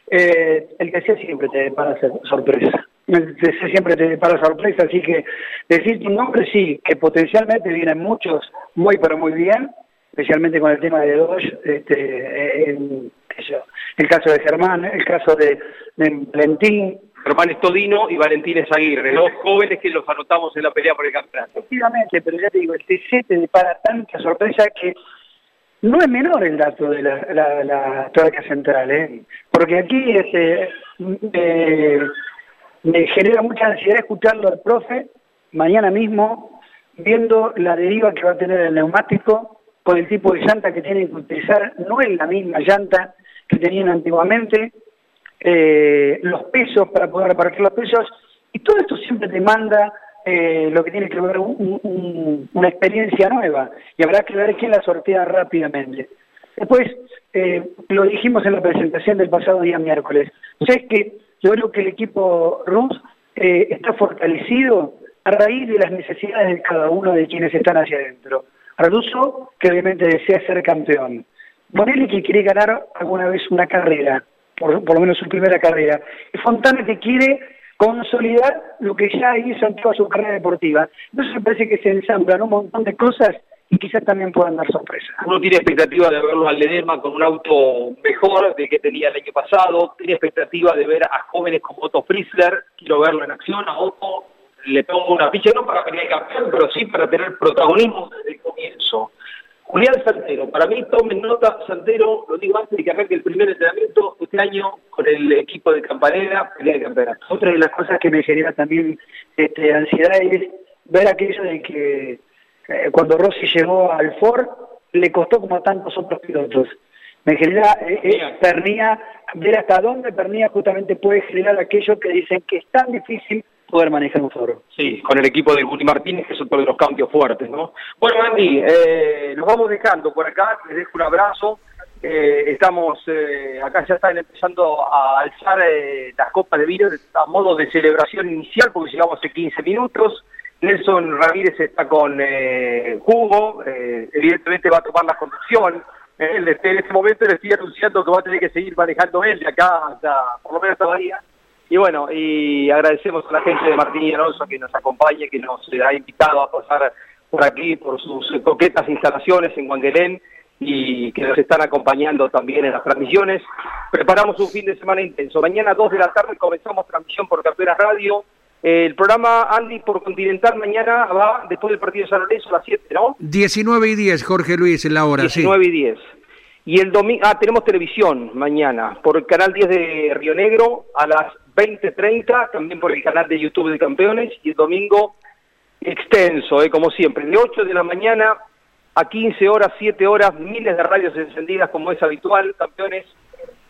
S12: Eh, el que sea siempre te depara sorpresa. El que sea siempre te depara sorpresa, así que decir tu nombre sí, que potencialmente vienen muchos muy pero muy bien, especialmente con el tema de Dodge, este, en, el caso de Germán, el caso de, de Valentín,
S9: Germán Estodino y Valentín Aguirre, dos jóvenes que los anotamos en la pelea por el campeonato.
S12: Efectivamente, pero ya te digo, el TC te depara tanta sorpresa que no es menor el dato de la, la, central, ¿eh? porque aquí este, me genera mucha ansiedad escucharlo al profe mañana mismo, viendo la deriva que va a tener el neumático, con el tipo de llanta que tienen que utilizar, no es la misma llanta que tenían antiguamente, eh, los pesos para poder repartir los pesos, y todo esto siempre te manda eh, lo que tiene que ver una experiencia nueva, y habrá que ver quién la sortea rápidamente. Después, eh, lo dijimos en la presentación del pasado día miércoles, es que yo creo que el equipo RUS está fortalecido a raíz de las necesidades de cada uno de quienes están hacia adentro. Raduso, que obviamente desea ser campeón. Bonelli, que quiere ganar alguna vez una carrera por, lo menos su primera carrera. Fontana que quiere consolidar lo que ya hizo en toda su carrera deportiva. Entonces me parece que se ensamblan un montón de cosas y quizás también puedan dar sorpresa.
S9: Uno tiene expectativa de verlo al Ledesma con un auto mejor de que tenía el año pasado, tiene expectativa de ver a jóvenes como Otto Frizzler, quiero verlo en acción, a Otto le pongo una ficha no para pelear campeón, pero sí para tener protagonismo desde el comienzo. Julián Santero, para mí tomen nota, Santero, lo digo antes de que arranque el primer entrenamiento este año con el equipo de Campanera, pelea de campeonato.
S12: Otra de las cosas que me genera también este, ansiedad es ver aquello de que eh, cuando Rossi llegó al Ford le costó como a tantos otros pilotos. Me genera eh, eh Pernía, ver hasta dónde Pernía justamente puede generar aquello que dicen que es tan difícil poder manejar un foro.
S9: Sí, con el equipo de Guti Martínez, que es otro de los cambios fuertes, ¿no? Bueno, Andy, eh, nos vamos dejando por acá, les dejo un abrazo. Eh, estamos, eh, acá ya están empezando a alzar eh, las copas de vino a modo de celebración inicial, porque llegamos hace 15 minutos. Nelson Ramírez está con Hugo, evidentemente va a tomar la conducción. en este momento le estoy anunciando que va a tener que seguir manejando él de acá hasta, por lo menos hasta Bahía y bueno, y agradecemos a la gente de Martín y Alonso que nos acompañe, que nos ha invitado a pasar por aquí, por sus coquetas instalaciones en Guanguelén y que nos están acompañando también en las transmisiones. Preparamos un fin de semana intenso. Mañana a 2 de la tarde comenzamos transmisión por Campeonas Radio. El programa Andy por Continental mañana va después del partido de San Lorenzo a las 7, ¿no?
S1: 19 y 10, Jorge Luis, en la hora,
S9: 19 y 10. Y el domingo, ah, tenemos televisión mañana por el canal 10 de Río Negro a las 20.30, también por el canal de YouTube de Campeones, y el domingo extenso, eh, como siempre, de 8 de la mañana a 15 horas, 7 horas, miles de radios encendidas como es habitual, Campeones.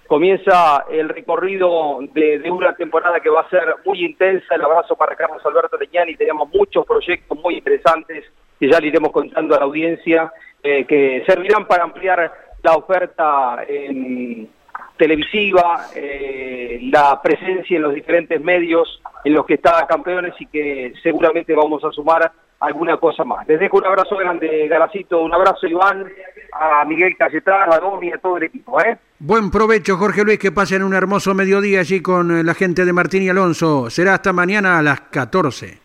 S9: Comienza el recorrido de, una temporada que va a ser muy intensa. El abrazo para Carlos Alberto Leñani. Tenemos muchos proyectos muy interesantes que ya le iremos contando a la audiencia, eh, que servirán para ampliar la oferta en televisiva, eh, la presencia en los diferentes medios en los que está campeones y que seguramente vamos a sumar alguna cosa más. Les dejo un abrazo grande, Garacito, un abrazo Iván, a Miguel Cayetán, a Domi, a todo el equipo. ¿eh?
S1: Buen provecho, Jorge Luis, que pasen un hermoso mediodía allí con la gente de Martín y Alonso. Será hasta mañana a las 14.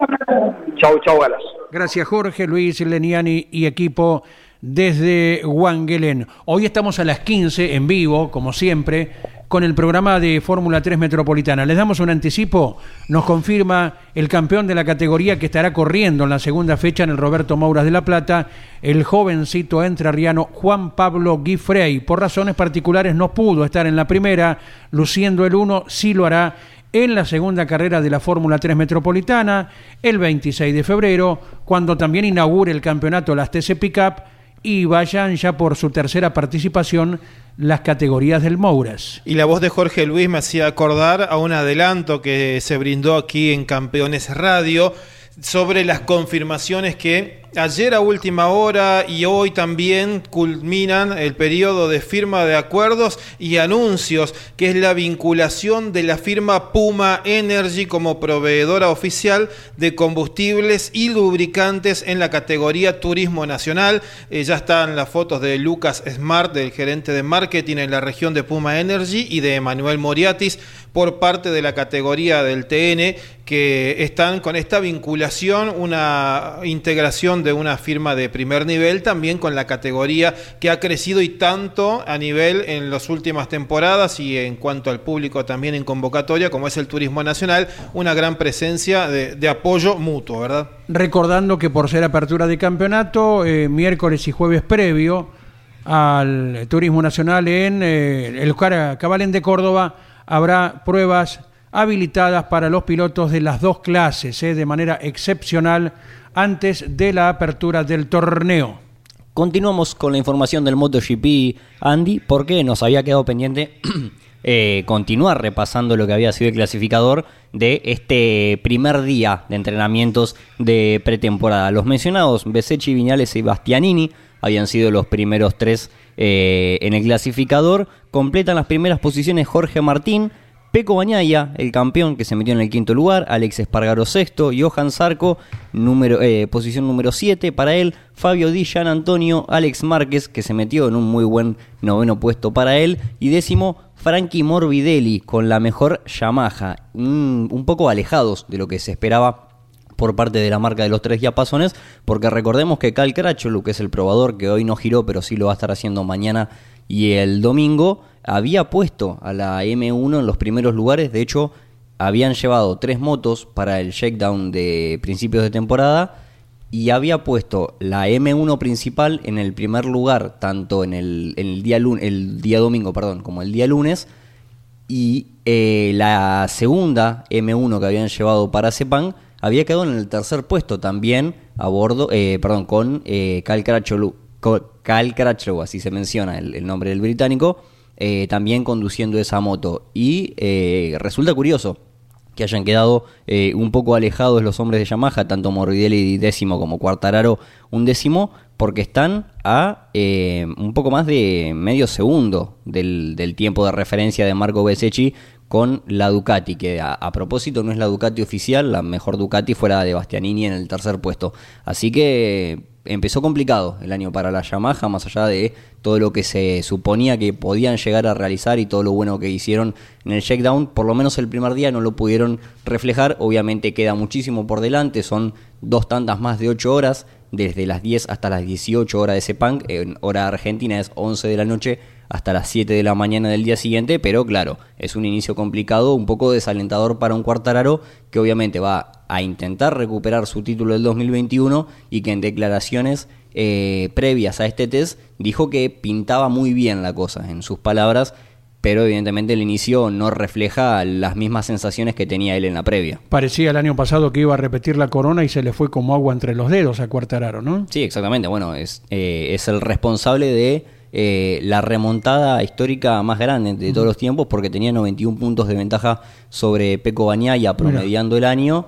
S9: Chau, chau, Galas.
S1: Gracias, Jorge Luis, Leniani y equipo desde Wangelén. Hoy estamos a las 15 en vivo, como siempre, con el programa de Fórmula 3 Metropolitana. Les damos un anticipo, nos confirma el campeón de la categoría que estará corriendo en la segunda fecha en el Roberto Mouras de la Plata, el jovencito entrerriano Juan Pablo Guifrey. Por razones particulares no pudo estar en la primera, luciendo el 1, sí lo hará en la segunda carrera de la Fórmula 3 Metropolitana el 26 de febrero, cuando también inaugure el campeonato las TC Pickup y vayan ya por su tercera participación las categorías del Mouras.
S13: Y la voz de Jorge Luis me hacía acordar a un adelanto que se brindó aquí en Campeones Radio sobre las confirmaciones que ayer a última hora y hoy también culminan el periodo de firma de acuerdos y anuncios, que es la vinculación de la firma Puma Energy como proveedora oficial de combustibles y lubricantes en la categoría Turismo Nacional. Eh, ya están las fotos de Lucas Smart, del gerente de marketing en la región de Puma Energy, y de Emanuel Moriatis por parte de la categoría del TN, que están con esta vinculación, una integración de una firma de primer nivel, también con la categoría que ha crecido y tanto a nivel en las últimas temporadas y en cuanto al público también en convocatoria, como es el Turismo Nacional, una gran presencia de, apoyo mutuo, ¿verdad?
S1: Recordando que por ser apertura de campeonato, eh, miércoles y jueves previo al Turismo Nacional en eh, el Cabalén de Córdoba, habrá pruebas habilitadas para los pilotos de las dos clases, eh, de manera excepcional, antes de la apertura del torneo.
S6: Continuamos con la información del MotoGP, Andy, porque nos había quedado pendiente <clears throat> eh, continuar repasando lo que había sido el clasificador de este primer día de entrenamientos de pretemporada. Los mencionados, Besechi, Viñales y Bastianini, habían sido los primeros tres eh, en el clasificador. Completan las primeras posiciones Jorge Martín, Peco Bañaya, el campeón que se metió en el quinto lugar, Alex Espargaro sexto, Johan Zarco, eh, posición número 7 para él, Fabio Di Gian Antonio, Alex Márquez, que se metió en un muy buen noveno puesto para él, y décimo Frankie Morbidelli con la mejor Yamaha, un poco alejados de lo que se esperaba por parte de la marca de los tres diapasones, porque recordemos que Cal Cracholo, que es el probador que hoy no giró, pero sí lo va a estar haciendo mañana y el domingo, había puesto a la M1 en los primeros lugares, de hecho habían llevado tres motos para el shakedown de principios de temporada y había puesto la M1 principal en el primer lugar, tanto en el, día, el día domingo perdón, como el día lunes, y eh, la segunda M1 que habían llevado para Sepang había quedado en el tercer puesto también a bordo, eh, perdón, con eh, Cal Crutchlow, así se menciona el, nombre del británico, eh, también conduciendo esa moto. Y eh, resulta curioso que hayan quedado un poco alejados los hombres de Yamaha, tanto Morbidelli décimo como Cuartararo un décimo, porque están a un poco más de medio segundo del, del tiempo de referencia de Marco Besecchi con la Ducati, que a, propósito no es la Ducati oficial, la mejor Ducati fue la de Bastianini en el tercer puesto. Así que empezó complicado el año para la Yamaha, más allá de todo lo que se suponía que podían llegar a realizar y todo lo bueno que hicieron en el checkdown, por lo menos el primer día no lo pudieron reflejar, obviamente queda muchísimo por delante, son dos tandas más de 8 horas, desde las 10 hasta las 18 horas de Sepang, en hora argentina es 11 de la noche hasta las 7 de la mañana del día siguiente, pero claro, es un inicio complicado, un poco desalentador para un Cuartararo que obviamente va a intentar recuperar su título del 2021 y que en declaraciones eh, previas a este test dijo que pintaba muy bien la cosa, en sus palabras, pero evidentemente el inicio no refleja las mismas sensaciones que tenía él en la previa.
S1: Parecía el año pasado que iba a repetir la corona y se le fue como agua entre los dedos a Cuartararo, ¿no?
S6: Sí, exactamente. Bueno, es, eh, es el responsable de eh, la remontada histórica más grande de todos los tiempos porque tenía 91 puntos de ventaja sobre Peco Bañaya promediando el año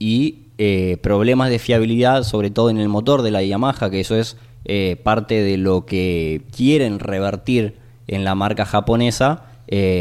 S6: y eh, problemas de fiabilidad sobre todo en el motor de la Yamaha que eso es eh, parte de lo que quieren revertir en la marca japonesa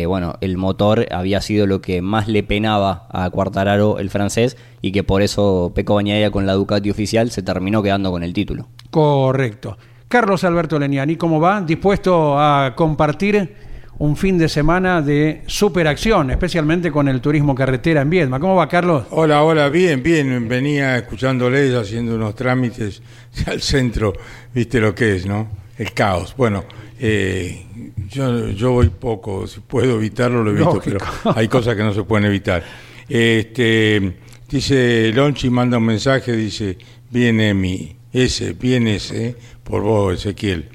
S6: bueno, el motor había sido lo que más le penaba a Quartararo, el francés, y que por eso Peco Bañaya con la Ducati oficial se terminó quedando con el título.
S1: Correcto. Carlos Alberto Leniani, ¿cómo va? Dispuesto a compartir un fin de semana de superacción, especialmente con el turismo carretera en Viedma. ¿Cómo va, Carlos?
S14: Hola, hola, bien, bien. Venía escuchándole, haciendo unos trámites <laughs> al centro, viste lo que es, ¿no? El caos. Bueno, eh, yo, yo voy poco, si puedo evitarlo lo evito, pero <laughs> hay cosas que no se pueden evitar. Este, dice Lonchi, manda un mensaje, dice, viene mi, ese, viene ese, por vos, Ezequiel.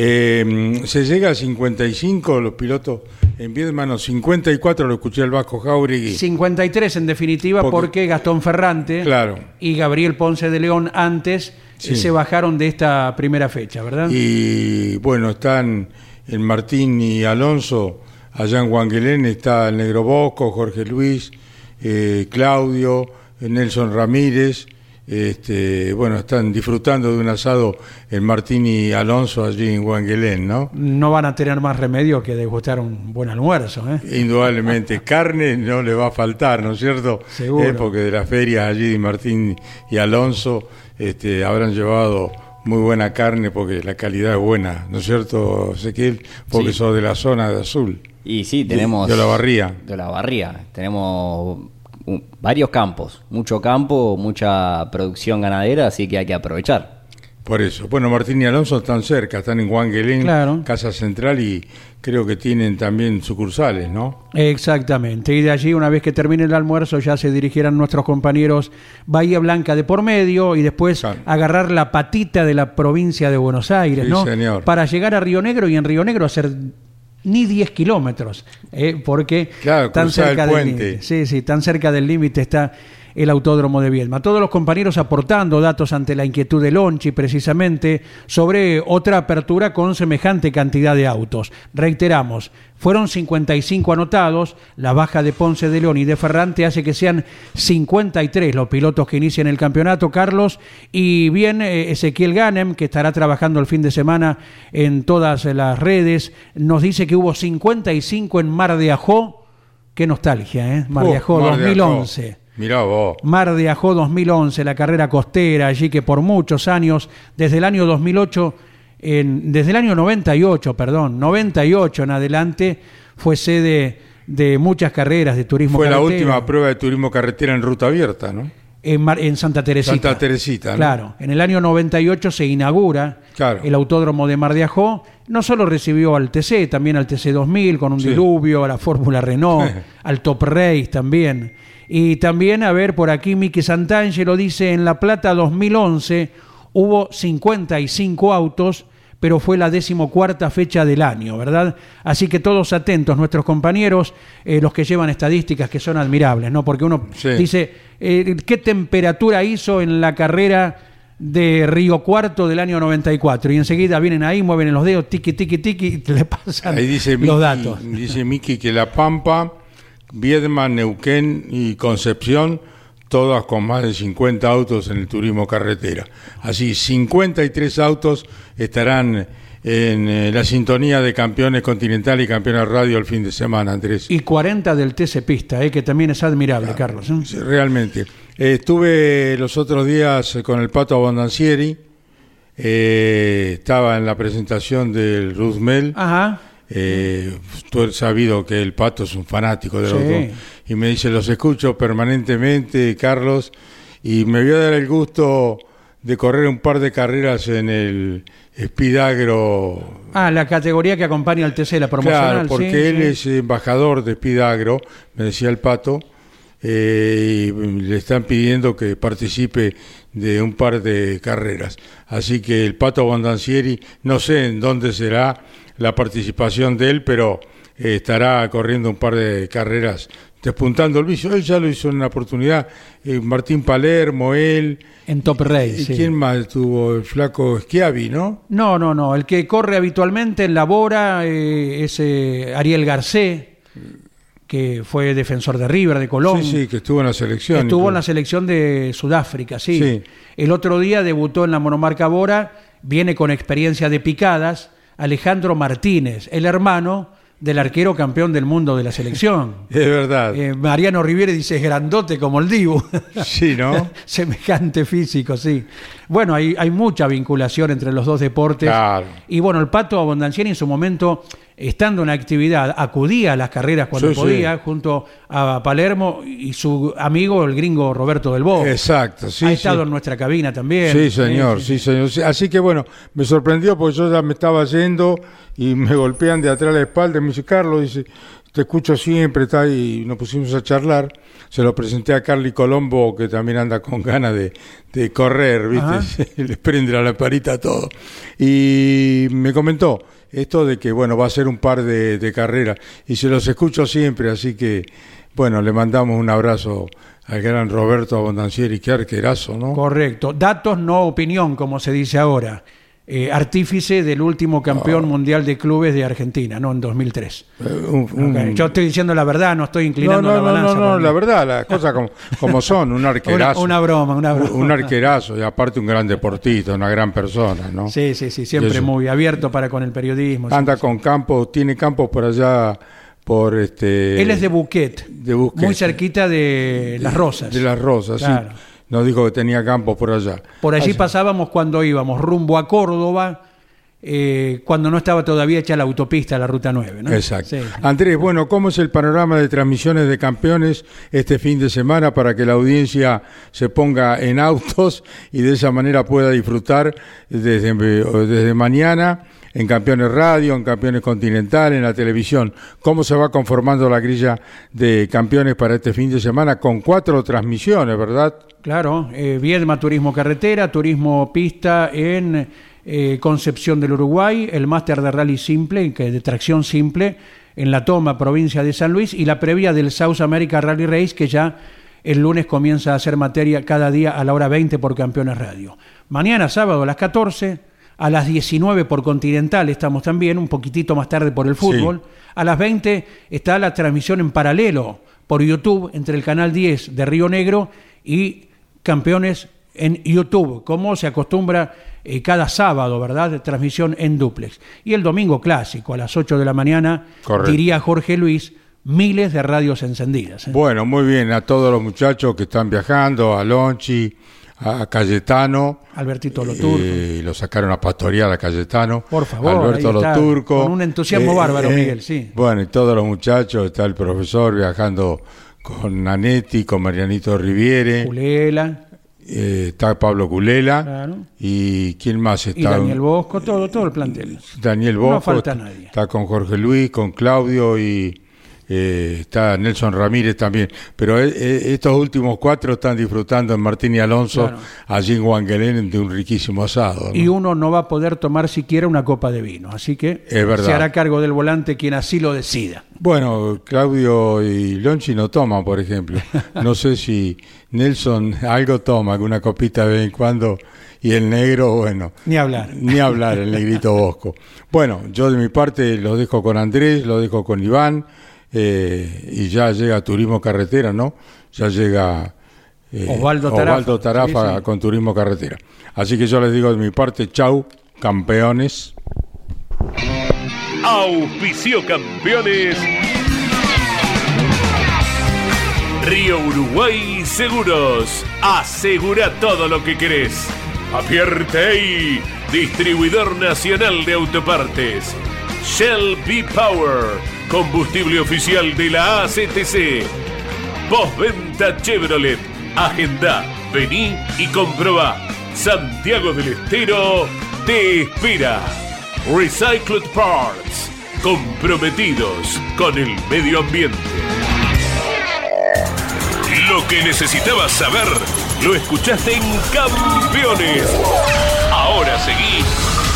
S14: Eh, se llega a 55 los pilotos en Viedma, 54 lo escuché al Vasco Jauregui.
S1: 53 en definitiva porque, Gastón Ferrante y Gabriel Ponce de León antes se bajaron de esta primera fecha, ¿verdad?
S14: Y bueno, están el Martín y Alonso, allá en Guanguelén está el Negro Bosco, Jorge Luis, eh, Claudio, Nelson Ramírez, este, bueno, están disfrutando de un asado el Martín y Alonso allí en Guanguelén, ¿no?
S1: No van a tener más remedio que degustar un buen almuerzo, ¿eh?
S14: Indudablemente, <laughs> carne no le va a faltar, ¿no es cierto?
S1: Seguro.
S14: Eh, porque de las ferias allí de Martín y Alonso este, habrán llevado muy buena carne porque la calidad es buena, ¿no es cierto, Ezequiel? Porque
S6: Sí.
S14: sos de la zona de azul.
S6: Y sí, tenemos...
S14: De la barría.
S6: De la barría. Tenemos un- varios campos, mucho campo, mucha producción ganadera, así que hay que aprovechar.
S14: Por eso. Bueno, Martín y Alonso están cerca, están en Guanguelén,
S1: Claro.
S14: Casa Central, y creo que tienen también sucursales, ¿no?
S1: Exactamente, y de allí una vez que termine el almuerzo ya se dirigirán nuestros compañeros Bahía Blanca de por medio y después agarrar la patita de la provincia de Buenos Aires,
S14: Sí,
S1: ¿no?
S14: señor.
S1: Para llegar a Río Negro y en Río Negro hacer ni 10 kilómetros, ¿eh? porque tan
S14: cruzar el
S1: cerca del límite. Sí, sí, tan cerca del límite está el Autódromo de Viedma. Todos los compañeros aportando datos ante la inquietud de Lonchi, precisamente, sobre otra apertura con semejante cantidad de autos. Reiteramos, fueron 55 anotados, la baja de Ponce de León y de Ferrante hace que sean 53 los pilotos que inician el campeonato, Carlos, y bien eh, Ezequiel Ganem, que estará trabajando el fin de semana en todas las redes, nos dice que hubo 55 en Mar de Ajó, qué nostalgia, ¿eh? Mar de
S14: Oh,
S1: Ajó
S14: Mar de
S1: 2011.
S14: Ajó. Mirá vos.
S1: Mar de Ajó 2011, la carrera costera, allí que por muchos años, desde el año 2008, en- desde el año 98, perdón, 98 en adelante, fue sede de muchas carreras de turismo
S14: Fue la última prueba de turismo carretera en ruta abierta, ¿no?
S1: En, Mar- en Santa Teresita.
S14: Santa Teresita, ¿no?
S1: Claro, en el año 98 se inaugura el autódromo de Mar de Ajó. No solo recibió al TC, también al TC 2000 con un
S14: Sí.
S1: diluvio, a la Fórmula Renault, <laughs> al Top Race también. Y también, a ver, por aquí Miki Santangelo dice, en La Plata 2011 hubo 55 autos, pero fue la decimocuarta fecha del año, ¿verdad? Así que todos atentos, nuestros compañeros, eh, los que llevan estadísticas que son admirables, ¿no? Porque uno
S14: Sí.
S1: dice, eh, ¿qué temperatura hizo en la carrera de Río Cuarto del año 94? Y enseguida vienen ahí, mueven los dedos, tiqui, tiqui, tiqui, y le pasan
S14: Ahí dice
S1: los datos.
S14: dice Miki que La Pampa, Viedma, Neuquén y Concepción, todas con más de 50 autos en el turismo carretera. Así, 53 autos estarán en eh, la sintonía de campeones continental y campeones radio el fin de semana, Andrés.
S1: Y 40 del TC Pista, eh, que también es admirable, Carlos. ¿eh?
S14: Realmente. Eh, estuve los otros días con el Pato Abondancieri, eh, estaba en la presentación del Ruzmel.
S1: Ajá.
S14: Eh, tú has sabido que el Pato es un fanático de los
S1: Sí.
S14: dos. Y me dice, los escucho permanentemente, Carlos, y me voy a dar el gusto de correr un par de carreras en el Spidagro
S1: Ah, la categoría que acompaña al TC, la promocional.
S14: Claro, porque
S1: sí,
S14: él
S1: sí.
S14: es embajador de Spidagro, me decía el pato, eh, y le están pidiendo que participe de un par de carreras. Así que el pato Bondancieri, no sé en dónde será la participación de él, pero eh, estará corriendo un par de carreras despuntando el vicio. Él ya lo hizo en una oportunidad. eh, Martín Palermo, él.
S1: En Top Race.
S14: ¿Y
S1: sí.
S14: quién más tuvo? El flaco Schiavi, ¿no?
S1: No, no, no. El que corre habitualmente en la Bora eh, es eh, Ariel Garcé, que fue defensor de River, de Colón.
S14: Sí, sí, que estuvo en la selección.
S1: Estuvo en la selección de Sudáfrica, sí.
S14: Sí.
S1: El otro día debutó en la monomarca Bora, viene con experiencia de picadas, Alejandro Martínez, el hermano del arquero campeón del mundo de la selección. <laughs>
S14: Es verdad.
S1: Eh, Mariano Riviere dice es grandote como el Dibu.
S14: Sí, ¿no? <laughs>
S1: Semejante físico, sí. Bueno, hay, hay mucha vinculación entre los dos deportes.
S14: Claro.
S1: Y bueno, el Pato Abondancieri en su momento, estando en actividad, acudía a las carreras cuando
S14: Sí, sí.
S1: podía, junto a Palermo y su amigo, el gringo Roberto del Bo.
S14: Exacto, sí,
S1: Ha
S14: sí.
S1: estado en nuestra cabina también.
S14: Sí, señor,
S1: Sí,
S14: señor. Sí, Así que bueno, me sorprendió porque yo ya me estaba yendo y me golpean de atrás la espalda y me dice, Carlos, dice, te escucho siempre, está y nos pusimos a charlar. Se lo presenté a Carly Colombo, que también anda con ganas de, de correr. ¿viste? <laughs> Le prende la lamparita a todo. Y me comentó esto de que, bueno, va a ser un par de, de carreras y se los escucho siempre, así que, bueno, le mandamos un abrazo al gran Roberto Abondancieri, qué arquerazo, ¿no?
S1: Correcto. Datos, no opinión, como se dice ahora. Eh, artífice del último campeón mundial de clubes de Argentina, ¿no? En 2003.
S14: un-
S1: Ok, Yo estoy diciendo la verdad, no estoy
S14: No,
S1: inclinando
S14: no,
S1: la
S14: no,
S1: balanza.
S14: no, no,
S1: porque-
S14: la verdad, las cosas como, como son, un <laughs> arquerazo.
S1: Una- una broma, una broma.
S14: Un arquerazo y aparte un gran deportista, una gran persona, ¿no?
S1: Sí, sí, sí, siempre
S14: Eso.
S1: muy abierto para con el periodismo.
S14: Anda con campos, tiene campos por allá, por este...
S1: Él es de Buquet,
S14: de Busquets.
S1: muy cerquita de Las Rosas.
S14: De las Rosas,
S1: Claro.
S14: sí. Nos dijo que tenía campos por allá.
S1: Por allí
S14: Así-
S1: pasábamos cuando íbamos rumbo a Córdoba, eh, cuando no estaba todavía hecha la autopista, la Ruta 9. ¿no?
S14: Exacto.
S1: Sí.
S14: Andrés, bueno, ¿cómo es el panorama de transmisiones de campeones este fin de semana para que la audiencia se ponga en autos y de esa manera pueda disfrutar desde, desde mañana en Campeones Radio, en Campeones Continental, en la televisión? ¿Cómo se va conformando la grilla de campeones para este fin de semana con cuatro transmisiones, verdad?
S1: Claro, eh, Viedma Turismo Carretera, Turismo Pista en eh, Concepción del Uruguay, el máster de rally simple, que de tracción simple, en La Toma, provincia de San Luis, y la previa del South America Rally Race, que ya el lunes comienza a hacer materia cada día a la hora 20 por Campeones Radio. Mañana, sábado, a las 14, a las 19 por Continental estamos también, un poquitito más tarde por el fútbol. A las 20 está la transmisión en paralelo por YouTube entre el canal 10 de Río Negro y Campeones en YouTube, como se acostumbra eh, cada sábado, ¿verdad? De transmisión en duplex. Y el domingo clásico, a las 8 de la mañana,
S14: Correcto.
S1: diría Jorge Luis, miles de radios encendidas. ¿eh?
S14: Bueno, muy bien, a todos los muchachos que están viajando, a Lonchi, a Cayetano.
S1: Albertito Loturco.
S14: Eh, lo sacaron a pastorear a Cayetano.
S1: Por favor,
S14: Alberto Loturco.
S1: con un entusiasmo bárbaro, Miguel, sí.
S14: Bueno, y todos los muchachos, está el profesor viajando con Nanetti, con Marianito Riviere.
S1: Culela.
S14: eh, está Pablo Culela.
S1: Claro.
S14: ¿Y quién más está?
S1: Y Daniel Bosco, todo, todo el plantel.
S14: Daniel
S1: No
S14: Bosco.
S1: falta nadie.
S14: Está con Jorge Luis, con Claudio y eh, está Nelson Ramírez también. Pero eh, eh, estos últimos cuatro están disfrutando en Martín y Alonso,
S1: Claro.
S14: allí en de un riquísimo asado. ¿no?
S1: Y uno no va a poder tomar siquiera una copa de vino. Así que se hará cargo del volante quien así lo decida.
S14: Bueno, Claudio y Lonchi no toman, por ejemplo. No sé si Nelson algo toma, alguna copita de vez en cuando, y el negro, bueno.
S1: Ni hablar.
S14: Ni hablar, el negrito Bosco. Bueno, yo de mi parte lo dejo con Andrés, lo dejo con Iván, eh, y ya llega Turismo Carretera, ¿no? Ya llega eh,
S1: Osvaldo Tarafa.
S14: Osvaldo Tarafa
S1: Sí, sí.
S14: con Turismo Carretera. Así que yo les digo de mi parte, chau, campeones.
S15: Auspicio campeones. Río Uruguay Seguros. Asegura todo lo que querés. Apierte distribuidor nacional de autopartes. Shell B Power, combustible oficial de la ACTC. Postventa Chevrolet. Agenda, vení y comprobá. Santiago del Estero te espera. Recycled Parts, comprometidos con el medio ambiente. Lo que necesitabas saber, lo escuchaste en Campeones. Ahora seguí